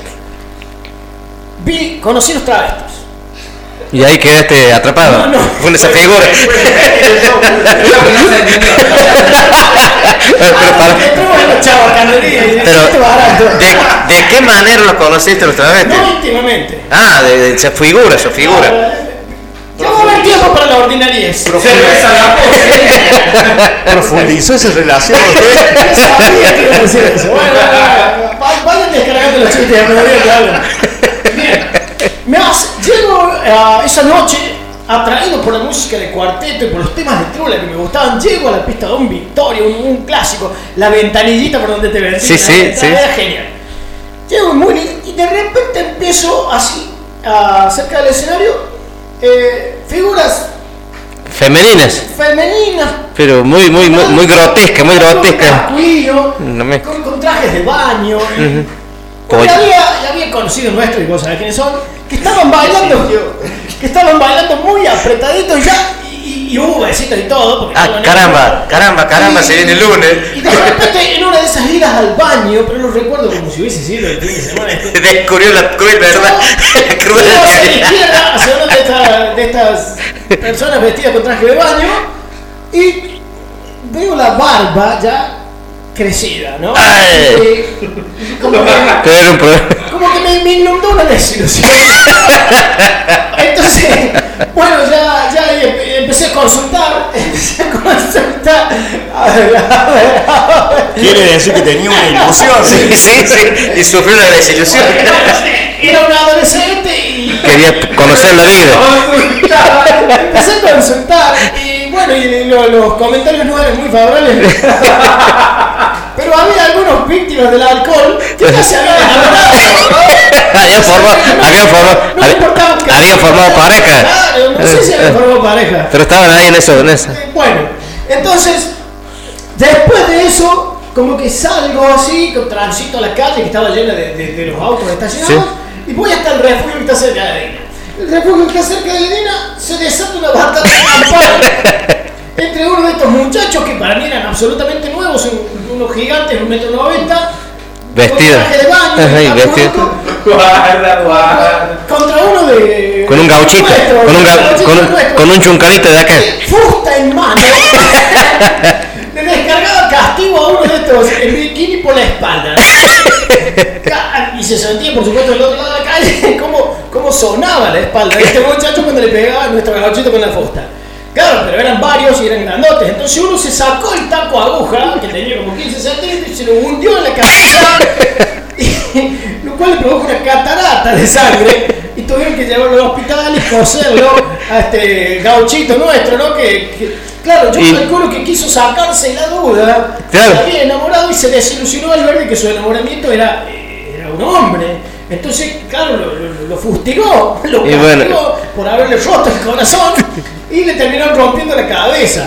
vi, conocí los travestis. Y ahí quedaste atrapado. No, no. Con esa figura. Pero, este. ¿de, de qué manera los conociste los travestis? No íntimamente. Ah, de, de esa figura, esa figura. Llevaba el tiempo para la. Profundizó esa relación. Sabía que iba a decir eso. Bueno, bueno, bueno, va- vayan descargando los chistes a medida que hablan. Bien. Me hace- llego a esa noche atraído por la música de cuarteto y por los temas de trula que me gustaban. Llego a la pista de un Victoria, un, un clásico, la ventanillita por donde te ven. Sí, sí, sí. Era genial. Llego muy lindo y de repente empiezo así, a- cerca del escenario, eh, figuras Femeninas. femeninas Pero muy, muy, muy, muy grotesca, muy grotesca. No me- con, con trajes de baño. Porque Pollo. había, ya había conocido nuestros, y vos sabés quiénes son, que estaban bailando, que estaban bailando muy apretaditos ya, y, y hubo besitos y todo. porque Ah, caramba, caramba, caramba, se viene el lunes. Y de repente en una de esas idas al baño, pero lo recuerdo como si hubiese sido el fin de semana. Descubrió la cruel verdad. La cruel izquierda, hacia una de, estas- de estas personas vestidas con traje de baño y veo la barba ya crecida, ¿no? Ay. Y como que, Pero era un problema. como que me, me inundó una desilusión. Entonces, bueno, ya, ya empecé a consultar, empecé a consultar. A ver, a ver, a ver. Quiere decir que tenía una ilusión. Sí, sí, sí. Y sufrió una desilusión. Era un adolescente y Quería conocer la vida. Empecé a consultar y bueno, y lo- los comentarios no eran muy favorables. Pero había algunos víctimas del alcohol que ya se habían enamorado. Habían formado, habían formado, No que- habían formado pareja. Claro, no sé si habían formado pareja. Pero estaban ahí en eso, en eso. Bueno, entonces, después de eso, como que salgo así, con transito a la calle que estaba llena de, de- de los autos estacionados, y voy hasta el refugio que está cerca de Medina. El refugio que está cerca de Medina se desata una batalla campal entre uno de estos muchachos que para mí eran absolutamente nuevos, un- unos gigantes, un metro noventa, Vestido. con de baño. Guarda, guarda. contra uno de... Con un gauchito, nuestro, con un, ga- con, un- con un chuncalito de acá. fusta en mano, le descargaba castigo a uno de estos en bikini por la espalda. Y se sentía, por supuesto, del otro lado de la calle cómo, cómo sonaba la espalda de este muchacho cuando le pegaba a nuestro gauchito con la fusta. Claro, pero eran varios y eran grandotes. Entonces uno se sacó el taco aguja, que tenía como 15 centímetros, y se lo hundió en la cabeza, y- lo cual le produjo una catarata de sangre. Y tuvieron que llevarlo al hospital y coserlo a este gauchito nuestro, ¿no? Que, que- claro, yo Y- calculo que quiso sacarse la duda, Claro. se había enamorado y se desilusionó al ver que su enamoramiento era, era un hombre. Entonces, claro, lo, lo- lo fustigó, lo castigó bueno. por haberle roto el corazón y le terminó rompiendo la cabeza.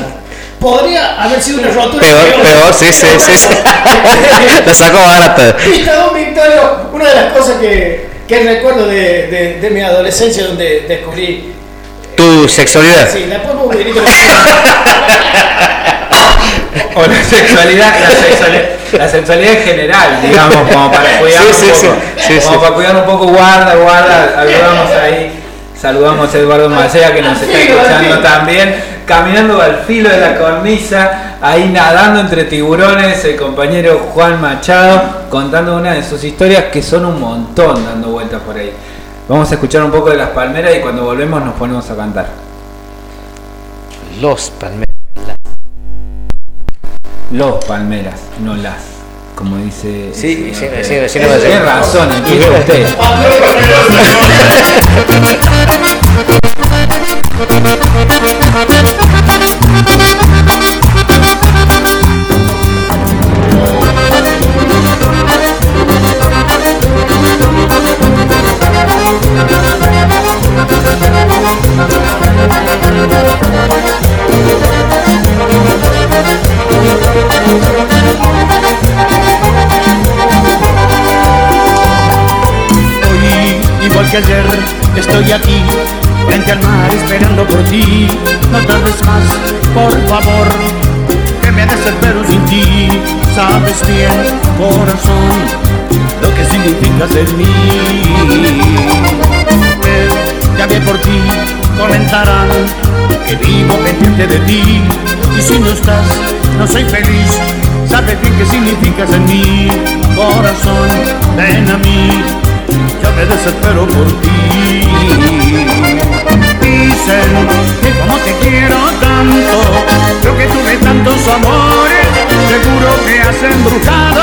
Podría haber sido una rotura Peor, peor, sí, sí, sí. sí. La sacó barata. Una de las cosas que, que recuerdo de, de- de mi adolescencia donde descubrí. Tu sexualidad. Sí, después un poquitito. O la sexualidad, la sexualidad, la sexualidad en general, digamos, como para cuidar Sí, sí, un sí. poco. Sí, como sí. para cuidar un poco, guarda, guarda, saludamos ahí. Saludamos a Eduardo Macea que nos está escuchando también, caminando al filo de la cornisa, ahí nadando entre tiburones, el compañero Juan Machado, contando una de sus historias que son un montón dando vueltas por ahí. Vamos a escuchar un poco de las palmeras y cuando volvemos nos ponemos a cantar. Los palmeras los palmeras, no las. Como dice. Sí, sí, sí, sí, Tiene razón, entiende usted. Hoy, igual que ayer, estoy aquí, frente al mar, esperando por ti. Otra vez más, por favor, que me desespero sin ti. Sabes bien, corazón, lo que significas en mí. Ya bien por ti, comentarán que vivo pendiente de ti. Y si no estás, no soy feliz. Sabes bien qué significas en mí, corazón, ven a mí, yo me desespero por ti. Dicen que como te quiero tanto, creo que tuve tantos amores, seguro que has embrujado.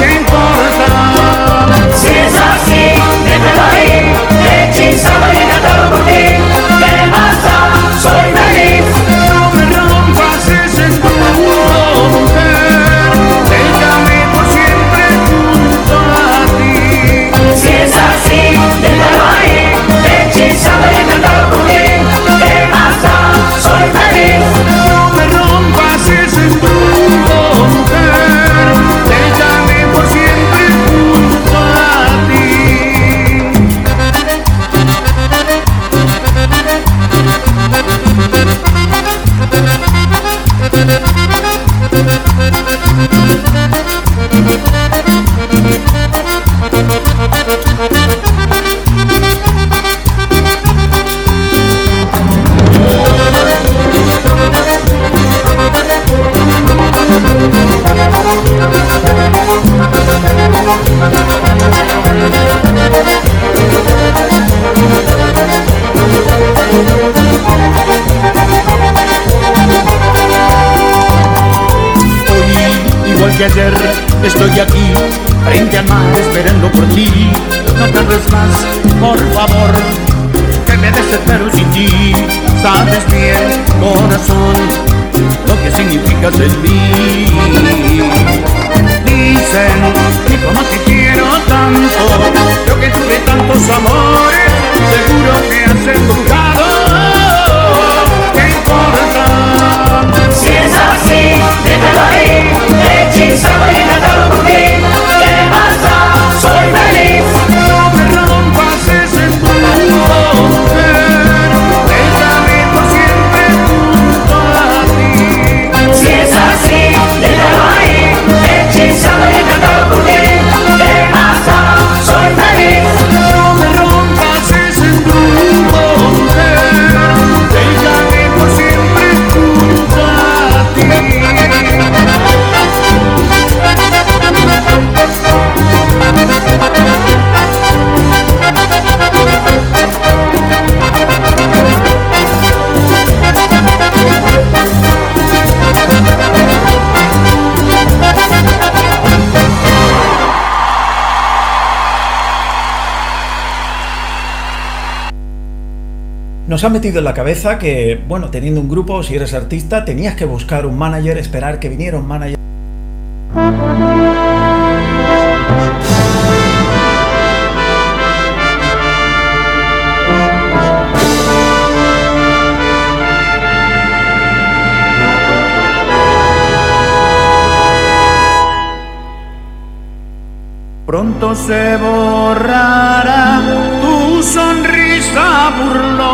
¿Qué importa? Si es así, déjalo ahí, hechizado y encantado por ti. Nos ha metido en la cabeza que, bueno, teniendo un grupo, si eres artista, tenías que buscar un manager, esperar que viniera un manager. Pronto se borrará tu sonrisa burlona.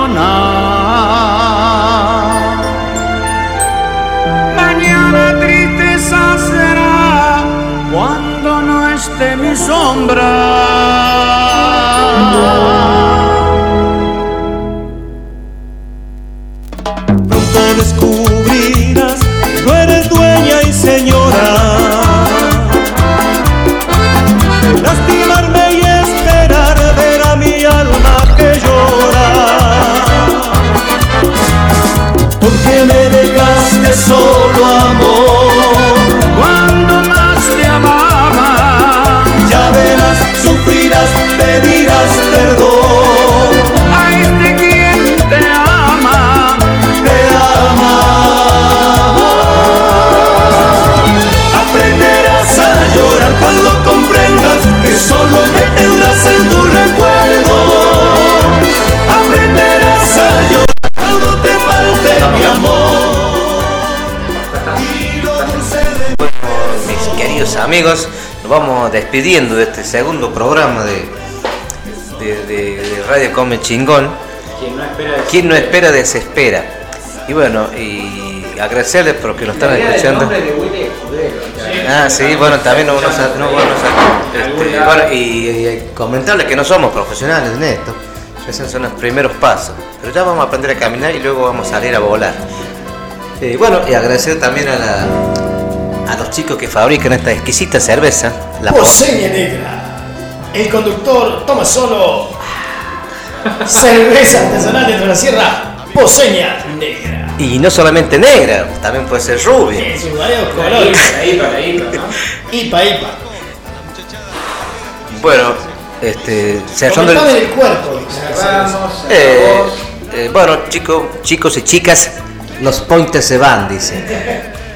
Despidiendo de este segundo programa de, de, de Radio Come Chingón. Quien no espera Quien no espera desespera. Y bueno, y agradecerles por que nos están escuchando. Ah, sí, bueno, también no, no, sa- no, bueno, este, y, y comentarles que no somos profesionales en esto. Esos son los primeros pasos. Pero ya vamos a aprender a caminar y luego vamos a salir a volar. Eh, bueno, y agradecer también a, la- a los chicos que fabrican esta exquisita cerveza. La Poseña negra. El conductor toma solo cerveza artesanal dentro de la sierra. Poseña negra. Y no solamente negra, también puede ser rubia. En sus varios colores. La IPA, IPA, ¿no? Ipa, ipa. Bueno, este, cerrando el, del cuerpo. Cerramos, Eh, eh, bueno, chicos, chicos y chicas, los pointers se van, dice.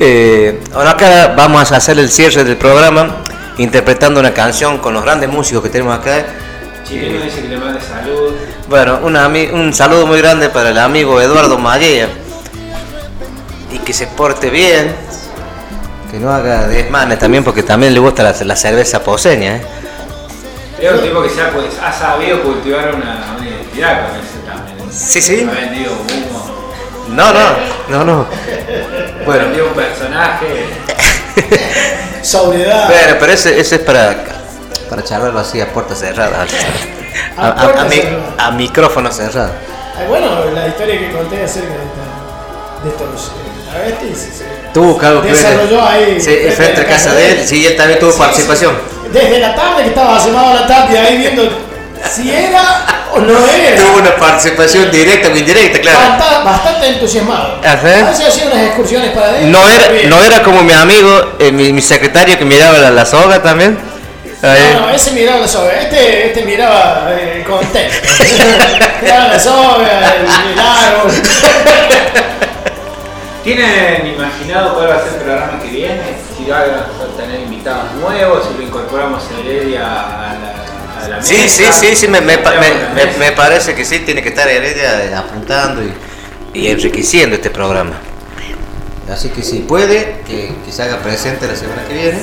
Eh, ahora acá vamos a hacer el cierre del programa interpretando una canción con los grandes músicos que tenemos acá. Chileno dice que le mande salud. Bueno, un, un saludo muy grande para el amigo Eduardo Mallea y que se porte bien, que no haga desmanes también porque también le gusta la, la cerveza poseña. ¿eh? Es un tipo que se ha, pues, ha sabido cultivar una, una identidad con ese también. Sí, sí. Ha vendido humo. No, no, no, no. Bueno. vendido un personaje. Sobriedad. Pero, pero ese, ese es para, para charlarlo así a puertas cerradas. A, A a- puertas a mi- cerradas. a micrófono cerrado. Ay, bueno, la historia que conté acerca de, esta, de estos travestis. se Tuvo que ver. Desarrolló ahí. Sí, frente a casa de él. Sí, él también tuvo Sí, participación. sí. Desde la tarde que estaba asomado a la tapia ahí viendo si era no era. Tuvo una participación directa o indirecta, claro. Bastante, bastante entusiasmado. Ajá. Hacía unas excursiones para adentro. No era, no era como mi amigo, eh, mi, mi secretario que miraba la, la soga también. Ahí. No, no, ese miraba la soga, este, este miraba eh, el contexto. miraba la soga, el, el árbol. ¿Tienen imaginado cuál va a ser el programa que viene? Si van a tener invitados nuevos, si lo incorporamos a Heredia a la, la Sí, sí, mesa. sí, sí, me, me, me- me- parece que sí, tiene que estar Heredia eh, apuntando y, y enriqueciendo este programa. Así que si puede, que, que se haga presente la semana que viene.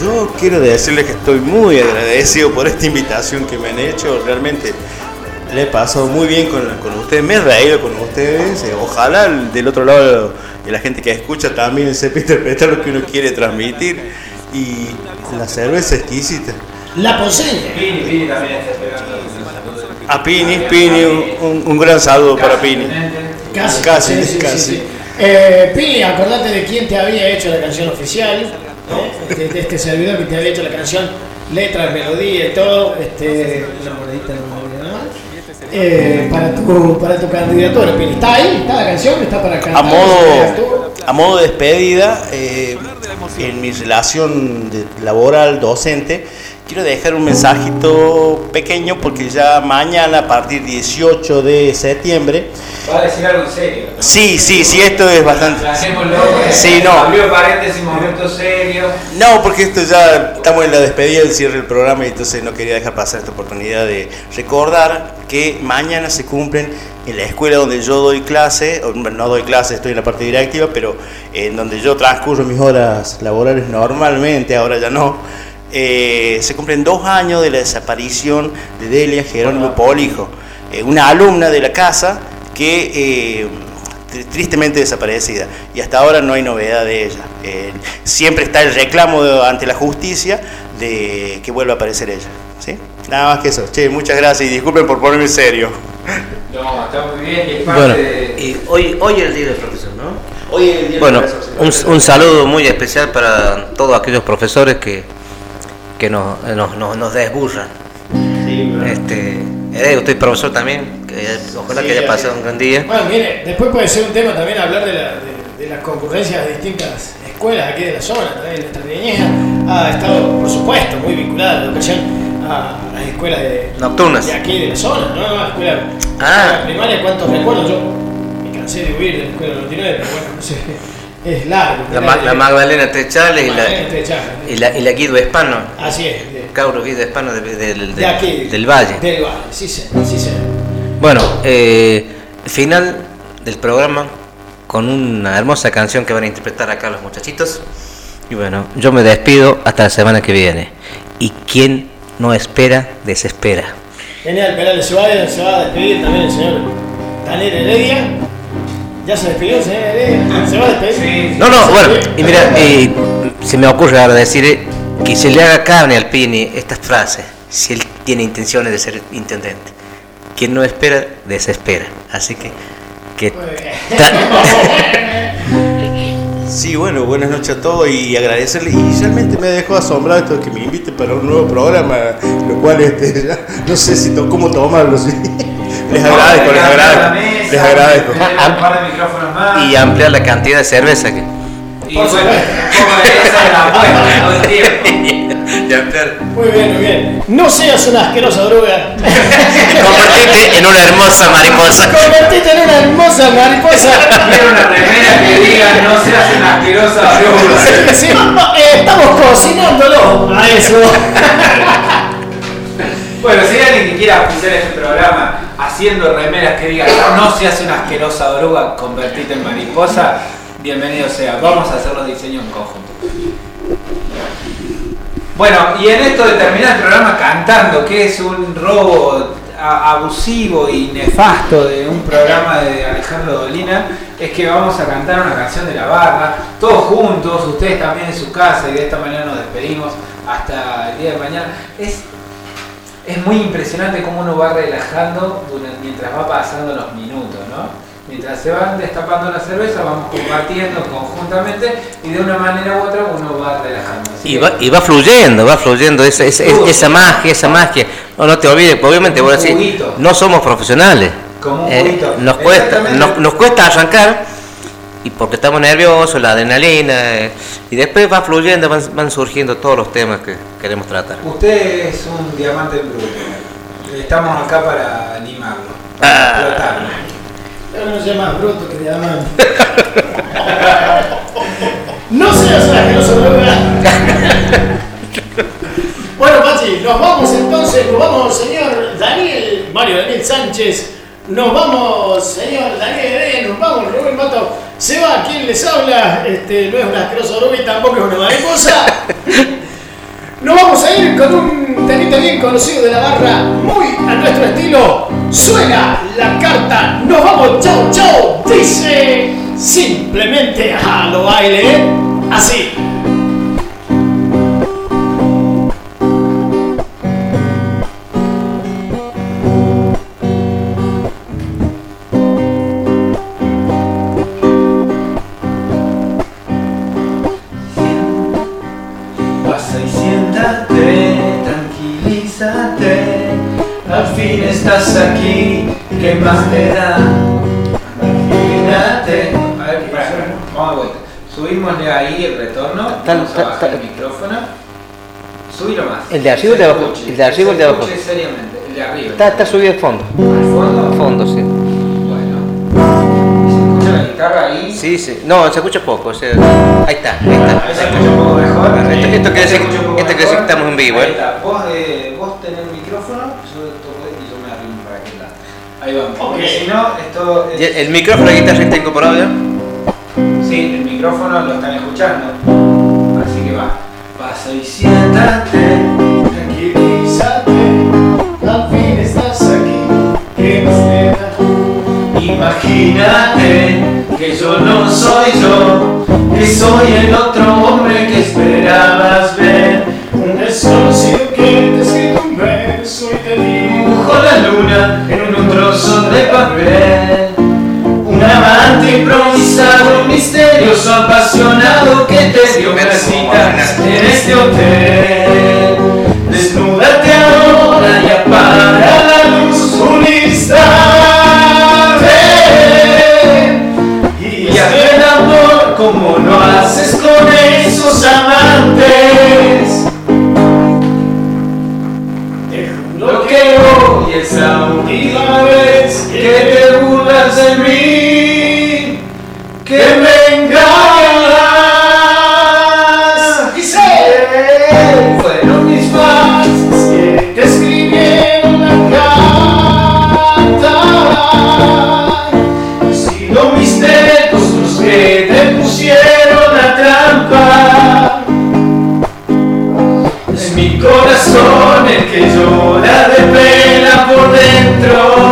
Yo quiero decirles que estoy muy agradecido por esta invitación que me han hecho. Realmente le he pasado muy bien con, con ustedes, me he reído con ustedes. Eh, Ojalá el- del otro lado de la gente que escucha también sepa interpretar lo que uno quiere transmitir. Y la cerveza exquisita. La poseña. Pini, Pini también está esperando un saludo. A Pini, Pini, un, un gran saludo para Pini. Casi, Casi, sí, sí, casi. sí, sí. Eh, Pili, acordate de quién te había hecho la canción oficial, ¿no? de, de este servidor que te había hecho la canción, letras, melodía y todo. Este, una monedita. Eh, para, tu, para tu candidatura. ¿Está ahí? ¿Está la canción? ¿Está para cantar? A modo, a modo de despedida, eh, en mi relación de- laboral docente, quiero dejar un mensajito pequeño porque ya mañana, a partir 18 de septiembre, Va a decir algo en serio. ¿no? sí, sí, sí, esto es bastante... Sí, no. Abrió paréntesis, momento serio. No, porque esto ya estamos en la despedida del cierre del programa y entonces no quería dejar pasar esta oportunidad de recordar que mañana se cumplen en la escuela donde yo doy clase, no doy clase, estoy en la parte directiva, pero en donde yo transcurro mis horas laborales normalmente, ahora ya no, eh, se cumplen dos años de la desaparición de Delia Jerónimo Polijo, eh, una alumna de la casa que... eh, tri- tristemente desaparecida y hasta ahora no hay novedad de ella. Eh, siempre está el reclamo de- ante la justicia de que vuelva a aparecer ella. ¿sí? Nada más que eso. Che, muchas gracias y disculpen por ponerme serio. No, está muy bien y es parte Bueno, de. y hoy, hoy es el día del profesor, ¿no? Hoy es el día del Bueno, profesor, un, un saludo muy especial para todos aquellos profesores que, que nos, nos, nos, nos desburran. Este, Heredia, usted es profesor también, que ojalá Sí, que haya ya, pasado un gran día. Bueno, mire, después puede ser un tema también hablar de, la, de, de las concurrencias de distintas escuelas aquí de la zona. También nuestra niñez ha estado, por supuesto, muy vinculada a la educación a las escuelas de, Nocturnas. de aquí de la zona, ¿no? La escuela, Ah. primaria, ¿cuántos recuerdo? Yo me cansé de huir de la escuela 99, pero bueno, no sé, es largo. La, Ma- la Magdalena Techales y Magdalena la, Techales. y la, y la Guido Espano, Así es, de, Cauro Guido Espano de- de- del- de aquí. del, del Valle. Del Valle, sí, sí, señor. Bueno, eh, final del programa con una hermosa canción que van a interpretar acá los muchachitos. Y bueno, yo me despido hasta la semana que viene. Y quien no espera, desespera. Genial, Perales. Se va, se va a despedir también el señor Daniel Heredia. ¿Ya se despidió Heredia? ¿Se va a despedir? No, no, bueno, y mira, eh, se me ocurre ahora decir eh, que se le haga carne al Pini estas frases, si él tiene intenciones de ser intendente. Quien no espera, desespera. Así que, que Sí, bueno, buenas noches a todos y agradecerle. Y realmente me dejó asombrado esto de que me inviten para un nuevo programa, lo cual este, ya no sé si to- cómo tomarlo. sí. Les agradezco, les agradezco. Les agradezco. Un par de micrófonos más. y ampliar la cantidad de cerveza que. Y bueno, como esa es la apuesta todo el tiempo. y ampliar. Muy bien, muy bien. No seas una asquerosa droga. Convertirte en una hermosa mariposa. Convertite en una hermosa mariposa. Quiero una remera que diga no seas una asquerosa bruja. Sí, eh, estamos cocinándolo a eso. Bueno, si hay alguien que quiera auspiciar este programa haciendo remeras que digan no seas una asquerosa oruga, convertite en mariposa, bienvenido sea. Vamos a hacer los diseños en conjunto. Bueno, y en esto de terminar el programa cantando, que es un robo abusivo y nefasto de un programa de Alejandro Dolina, es que vamos a cantar una canción de la barra, todos juntos, ustedes también en su casa, y de esta manera nos despedimos hasta el día de mañana. Es es muy impresionante cómo uno va relajando durante- mientras va pasando los minutos, ¿no? Mientras se van destapando la cerveza, vamos compartiendo conjuntamente y de una manera u otra uno va relajando. Así Y va, y va fluyendo, va fluyendo esa, esa, esa magia, esa magia. No, no te olvides, obviamente voy a decir, juguito. no somos profesionales. Como un Eh, nos, cuesta, nos, nos cuesta arrancar y porque estamos nerviosos, la adrenalina, eh, y después va fluyendo, van, van surgiendo todos los temas que queremos tratar. Usted es un diamante en bruto. Estamos acá para limarlo, Ah. para explotarlo. Pero no sea más bruto que diamante. No seas asquerosa droga. Bueno, Pachi, nos vamos entonces, nos vamos, señor Daniel, Mario Daniel Sánchez, nos vamos, señor Daniel nos vamos, Rubén Mato, se va, ¿quién les habla? Este, no es una asquerosa droga y tampoco es una mariposa. Nos vamos a ir con un temita bien conocido de la barra, muy a nuestro estilo. Suena la carta, nos vamos, chau, chau. Dice simplemente a lo baile, ¿eh? así. Subimosle ahí el retorno. Tal- Vamos a bajar tal- el micrófono. Subilo más. ¿El de arriba o el de Se abajo? ¿El de arriba o el de se abajo? seriamente, el de arriba. Está, está subido al fondo. ¿Al fondo? Fondo, sí. ¿Escucha la guitarra ahí? Sí, sí. No, se escucha poco. o sea, ahí está, ahí está. Ahí se escucha un poco mejor. Esto, esto quiere decir, Se esto quiere decir que estamos en vivo, Ahí ¿eh? está. Vos, eh, vos tenés el micrófono, yo toco y yo me arrimo para aquel lado. Ahí vamos. Porque Ok. si no, esto es- ¿Y ¿El micrófono de guitarra está incorporado ya? Sí, el micrófono lo están escuchando. Así que va. Pasa y siéntate, Tranquilízate, al fin estás aquí. ¿Qué más? Imagínate que yo no soy yo, que soy el otro hombre que esperabas ver. Un desconocido que te escrito un verso y te. Dibujo la luna en un trozo de papel. Un amante improvisado, misterioso, apasionado que te dio una cita en este hotel. Desnúdate ahora y apaga la luz un instante. Y haz el amor como lo haces con esos amantes. Lo que hoy es la última vez Lord.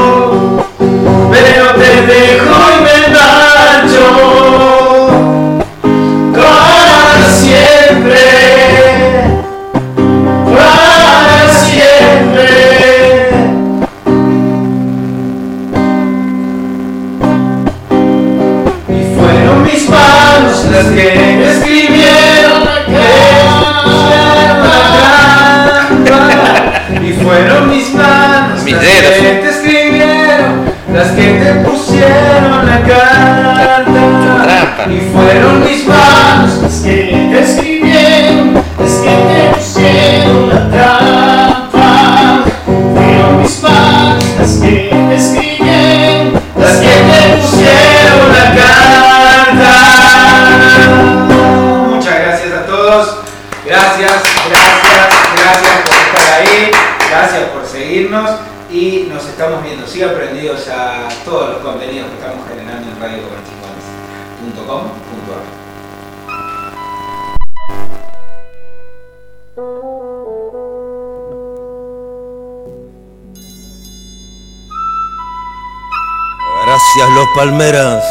palmeras.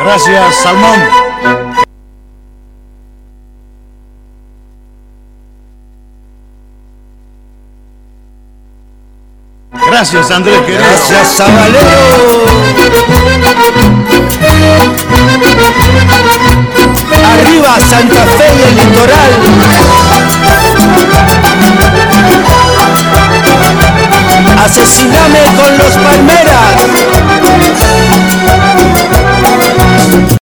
Gracias, Salmón. Gracias Andrés Gracias a Valero. Arriba Santa Fe y el litoral. Asesíname con los palmeras.